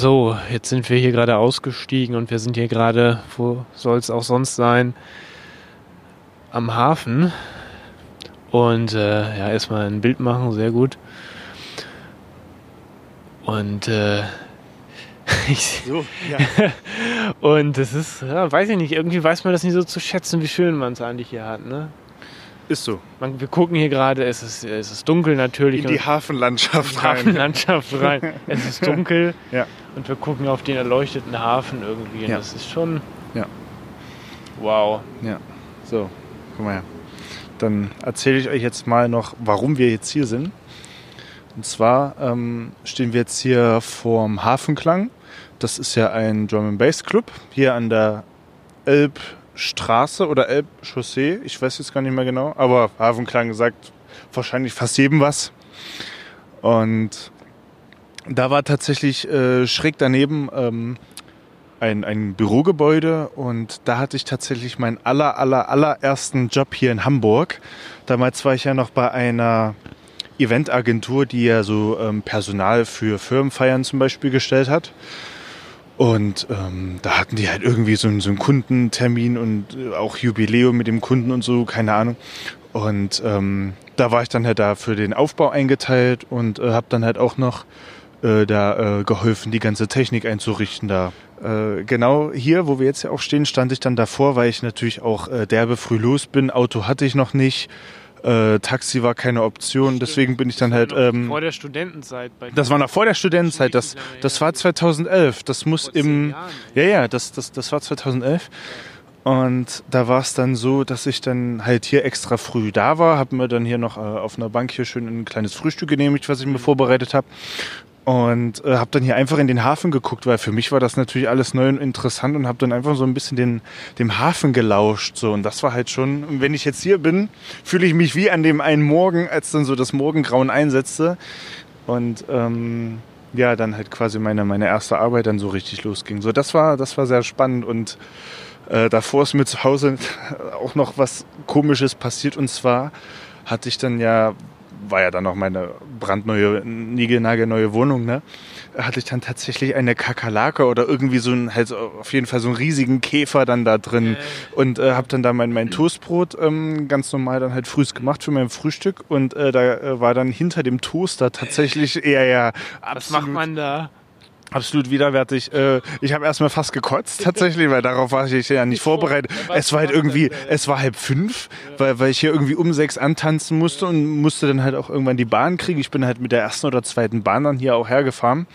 So, jetzt sind wir hier gerade ausgestiegen und wir sind hier gerade, wo soll es auch sonst sein, am Hafen. Und äh, ja, erstmal ein Bild machen, sehr gut. Und äh, ich, So, ja. und es ist, ja, weiß ich nicht, irgendwie weiß man das nicht so zu schätzen, wie schön man es eigentlich hier hat, ne? Ist so. Man, wir gucken hier gerade, es ist, es ist dunkel natürlich. In die Hafenlandschaft rein. Hafenlandschaft rein. es ist dunkel Ja. und wir gucken auf den erleuchteten Hafen irgendwie. Und Ja. das ist schon. Ja. Wow. Ja. So, guck mal her. Dann erzähle ich euch jetzt mal noch, warum wir jetzt hier sind. Und zwar ähm, stehen wir jetzt hier vorm Hafenklang. Das ist ja ein Drum and Bass Club hier an der Elbstraße oder Elbchaussee. Ich weiß jetzt gar nicht mehr genau, aber Hafenklang sagt wahrscheinlich fast jedem was. Und da war tatsächlich äh, schräg daneben ähm, ein, ein Bürogebäude und da hatte ich tatsächlich meinen aller, aller, allerersten Job hier in Hamburg. Damals war ich ja noch bei einer Eventagentur, die ja so ähm, Personal für Firmenfeiern zum Beispiel gestellt hat. Und ähm, da hatten die halt irgendwie so, einen- so einen Kundentermin und äh, auch Jubiläum mit dem Kunden und so, keine Ahnung. Und ähm, da war ich dann halt da für den Aufbau eingeteilt und äh, habe dann halt auch noch äh, da äh, geholfen, die ganze Technik einzurichten da. Äh, genau hier, wo wir jetzt ja auch stehen, stand ich dann davor, weil ich natürlich auch äh, derbe früh los bin. Auto hatte ich noch nicht. Äh, Taxi war keine Option, deswegen bin ich dann halt. Ähm, vor der Studentenzeit. Bei das war noch vor der Studentenzeit. Das, das war 2011. Das muss im. Ja, ja, das, das, das war 2011. Und da war es dann so, dass ich dann halt hier extra früh da war, habe mir dann hier noch äh, auf einer Bank hier schön ein kleines Frühstück genehmigt, was ich mir vorbereitet habe. Und äh, habe dann hier einfach in den Hafen geguckt, weil für mich war das natürlich alles neu und interessant und habe dann einfach so ein bisschen den, dem Hafen gelauscht. So. Und das war halt schon, wenn ich jetzt hier bin, fühle ich mich wie an dem einen Morgen, als dann so das Morgengrauen einsetzte. Und ähm, ja, dann halt quasi meine, meine erste Arbeit dann so richtig losging. So, das war, das war sehr spannend und äh, davor ist mir zu Hause auch noch was Komisches passiert und zwar hatte ich dann ja, war ja dann noch meine brandneue, niegelnagelneue Wohnung, ne? Hatte ich dann tatsächlich eine Kakerlake oder irgendwie so ein, halt auf jeden Fall so einen riesigen Käfer dann da drin und äh, habe dann da mein, mein Toastbrot ähm, ganz normal dann halt frühs gemacht für mein Frühstück und äh, da äh, war dann hinter dem Toaster tatsächlich eher ja Was macht man da? Absolut widerwärtig. Äh, Ich habe erstmal fast gekotzt tatsächlich, weil darauf war ich ja nicht vorbereitet. Es war halt irgendwie, es war halb fünf, weil, weil ich hier irgendwie um sechs antanzen musste und musste dann halt auch irgendwann die Bahn kriegen. Ich bin halt mit der ersten oder zweiten Bahn dann hier auch hergefahren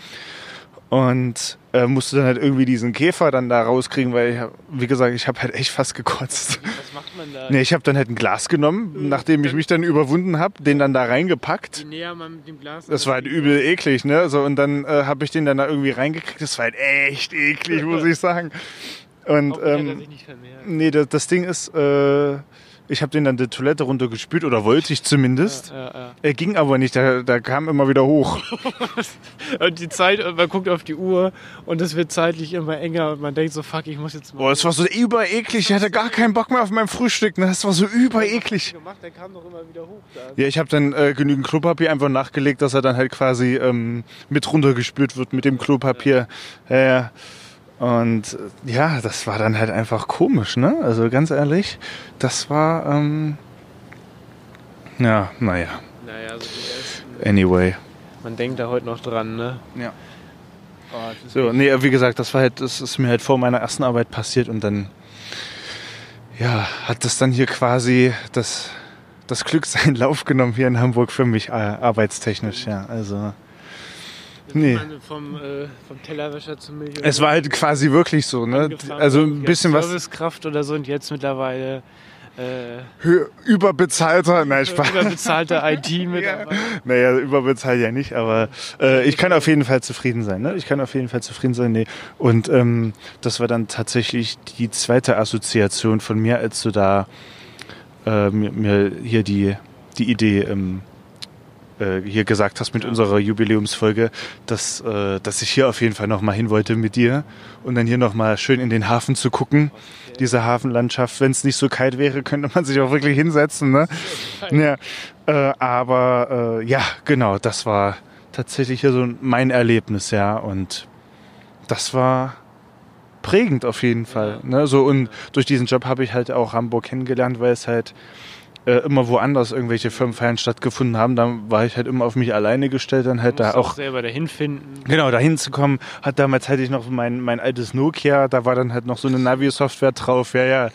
und äh, musste dann halt irgendwie diesen Käfer dann da rauskriegen, weil ich, hab- wie gesagt, ich habe halt echt fast gekotzt. Was macht man da? Nee, ich habe dann halt ein Glas genommen, nachdem ich mich dann überwunden habe, den dann da reingepackt. Je näher man mit dem Glas. Das war halt übel eklig, ne? So, und dann äh, habe ich den dann da irgendwie reingekriegt. Das war halt echt eklig, muss ich sagen. Und er ähm, sich nicht vermehrt. nee, das, das Ding ist, äh, ich habe den dann die Toilette runtergespült oder wollte ich zumindest. Ja, ja. Er ging aber nicht, der, der kam immer wieder hoch. Und die Zeit, man guckt auf die Uhr und es wird zeitlich immer enger und man denkt so, fuck, ich muss jetzt mal. Boah, es war so übereklig. Ich hatte gar keinen Bock mehr auf mein Frühstück. Ne? Das war so übereklig. gemacht, der kam doch immer wieder hoch da. Ja, ich habe dann äh, genügend Klopapier einfach nachgelegt, dass er dann halt quasi ähm, mit runtergespült wird mit dem Klopapier. Ja, ja. Und ja, das war dann halt einfach komisch, ne? Also ganz ehrlich, das war, ähm, ja, naja, Naja, so die ersten, anyway. man denkt da heute noch dran, ne? Ja. Oh, So, nee, wie gesagt, das war halt, das ist mir halt vor meiner ersten Arbeit passiert und dann, ja, hat das dann hier quasi das, das Glück seinen Lauf genommen hier in Hamburg für mich, äh, arbeitstechnisch, ja, also. Nee. Vom, äh, vom Tellerwäscher zum Milch. Es war halt quasi wirklich so, ne? Also ein bisschen was Servicekraft oder so und jetzt mittlerweile äh, überbezahlter, nein, Spaß. überbezahlte IT-Mitarbeiter. Naja, überbezahlt ja nicht, aber äh, ich kann auf jeden Fall zufrieden sein. Ne? Ich kann auf jeden Fall zufrieden sein. Nee. Und ähm, das war dann tatsächlich die zweite Assoziation von mir, als du da äh, mir, mir hier die, die Idee ähm, äh, hier gesagt hast mit unserer Jubiläumsfolge, dass, äh, dass ich hier auf jeden Fall nochmal hin wollte mit dir und dann hier nochmal schön in den Hafen zu gucken. Diese Hafenlandschaft, wenn es nicht so kalt wäre, könnte man sich auch wirklich hinsetzen. Ne? Ja, äh, aber äh, ja, genau, das war tatsächlich hier so mein Erlebnis, ja. Und das war prägend auf jeden Fall. Ne? So, und durch diesen Job habe ich halt auch Hamburg kennengelernt, weil es halt äh, immer woanders irgendwelche Firmenfeiern stattgefunden haben. Dann war ich halt immer auf mich alleine gestellt, dann halt da auch auch selber dahin finden. Genau, da hinzukommen, hat damals hatte ich noch mein, mein altes Nokia, da war dann halt noch so eine Navi-Software drauf, ja, ja.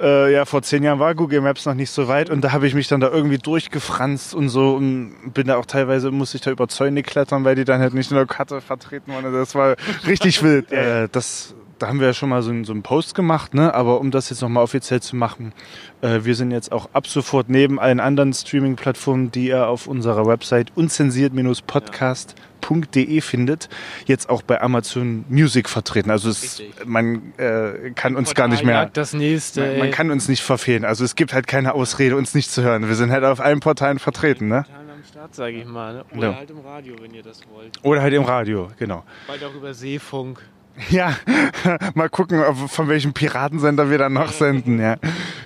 Äh, ja, vor zehn Jahren war Google Maps noch nicht so weit und da habe ich mich dann da irgendwie durchgefranst und so und bin da auch teilweise, musste ich da über Zäune klettern, weil die dann halt nicht in der Karte vertreten waren. Also Das war richtig wild. Äh, das, da haben wir ja schon mal so, einen- so einen Post gemacht, ne? aber um das jetzt nochmal offiziell zu machen, äh, wir sind jetzt auch ab sofort neben allen anderen Streaming-Plattformen, die ihr auf unserer Website unzensiert-podcast.de findet, jetzt auch bei Amazon Music vertreten. Also es, man äh, kann uns gar nicht mehr... Das nächste. Man, man kann uns nicht verfehlen. Also es gibt halt keine Ausrede, uns nicht zu hören. Wir sind halt auf allen Portalen vertreten, ne? Start, sage ich mal. Ne? Oder Ja. halt im Radio, wenn ihr das wollt. Oder halt im Radio, genau. Bald auch über Seefunk. Ja, mal gucken, von welchem Piratensender wir dann noch senden, ja.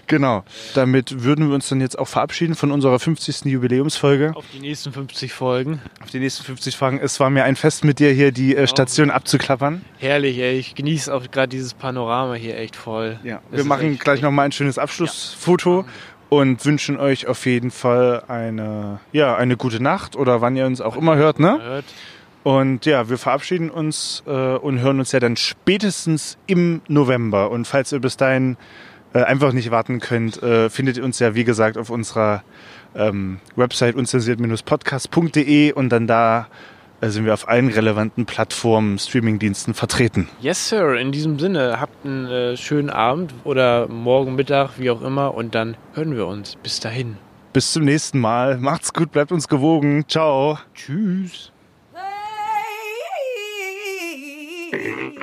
Genau. Damit würden wir uns dann jetzt auch verabschieden von unserer 50. Jubiläumsfolge. Auf die nächsten 50 Folgen. Auf die nächsten 50 Fragen. Es war mir ein Fest mit dir hier, die äh, Station abzuklappern. Herrlich, ey. Ich genieße auch gerade dieses Panorama hier echt voll. Ja. Das Wir machen echt- gleich nochmal ein schönes Abschlussfoto. Und wünschen euch auf jeden Fall eine, ja, eine gute Nacht oder wann ihr uns auch immer hört, ne? Hört. Und ja, wir verabschieden uns äh, und hören uns ja dann spätestens im November. Und falls ihr bis dahin äh, einfach nicht warten könnt, äh, findet ihr uns ja, wie gesagt, auf unserer ähm, Website unzensiert-podcast.de und dann da äh, sind wir auf allen relevanten Plattformen, Streamingdiensten vertreten. Yes, Sir. In diesem Sinne, habt einen äh, schönen Abend oder morgen Mittag, wie auch immer. Und dann hören wir uns. Bis dahin. Bis zum nächsten Mal. Macht's gut, bleibt uns gewogen. Ciao. Tschüss. Mm-hmm.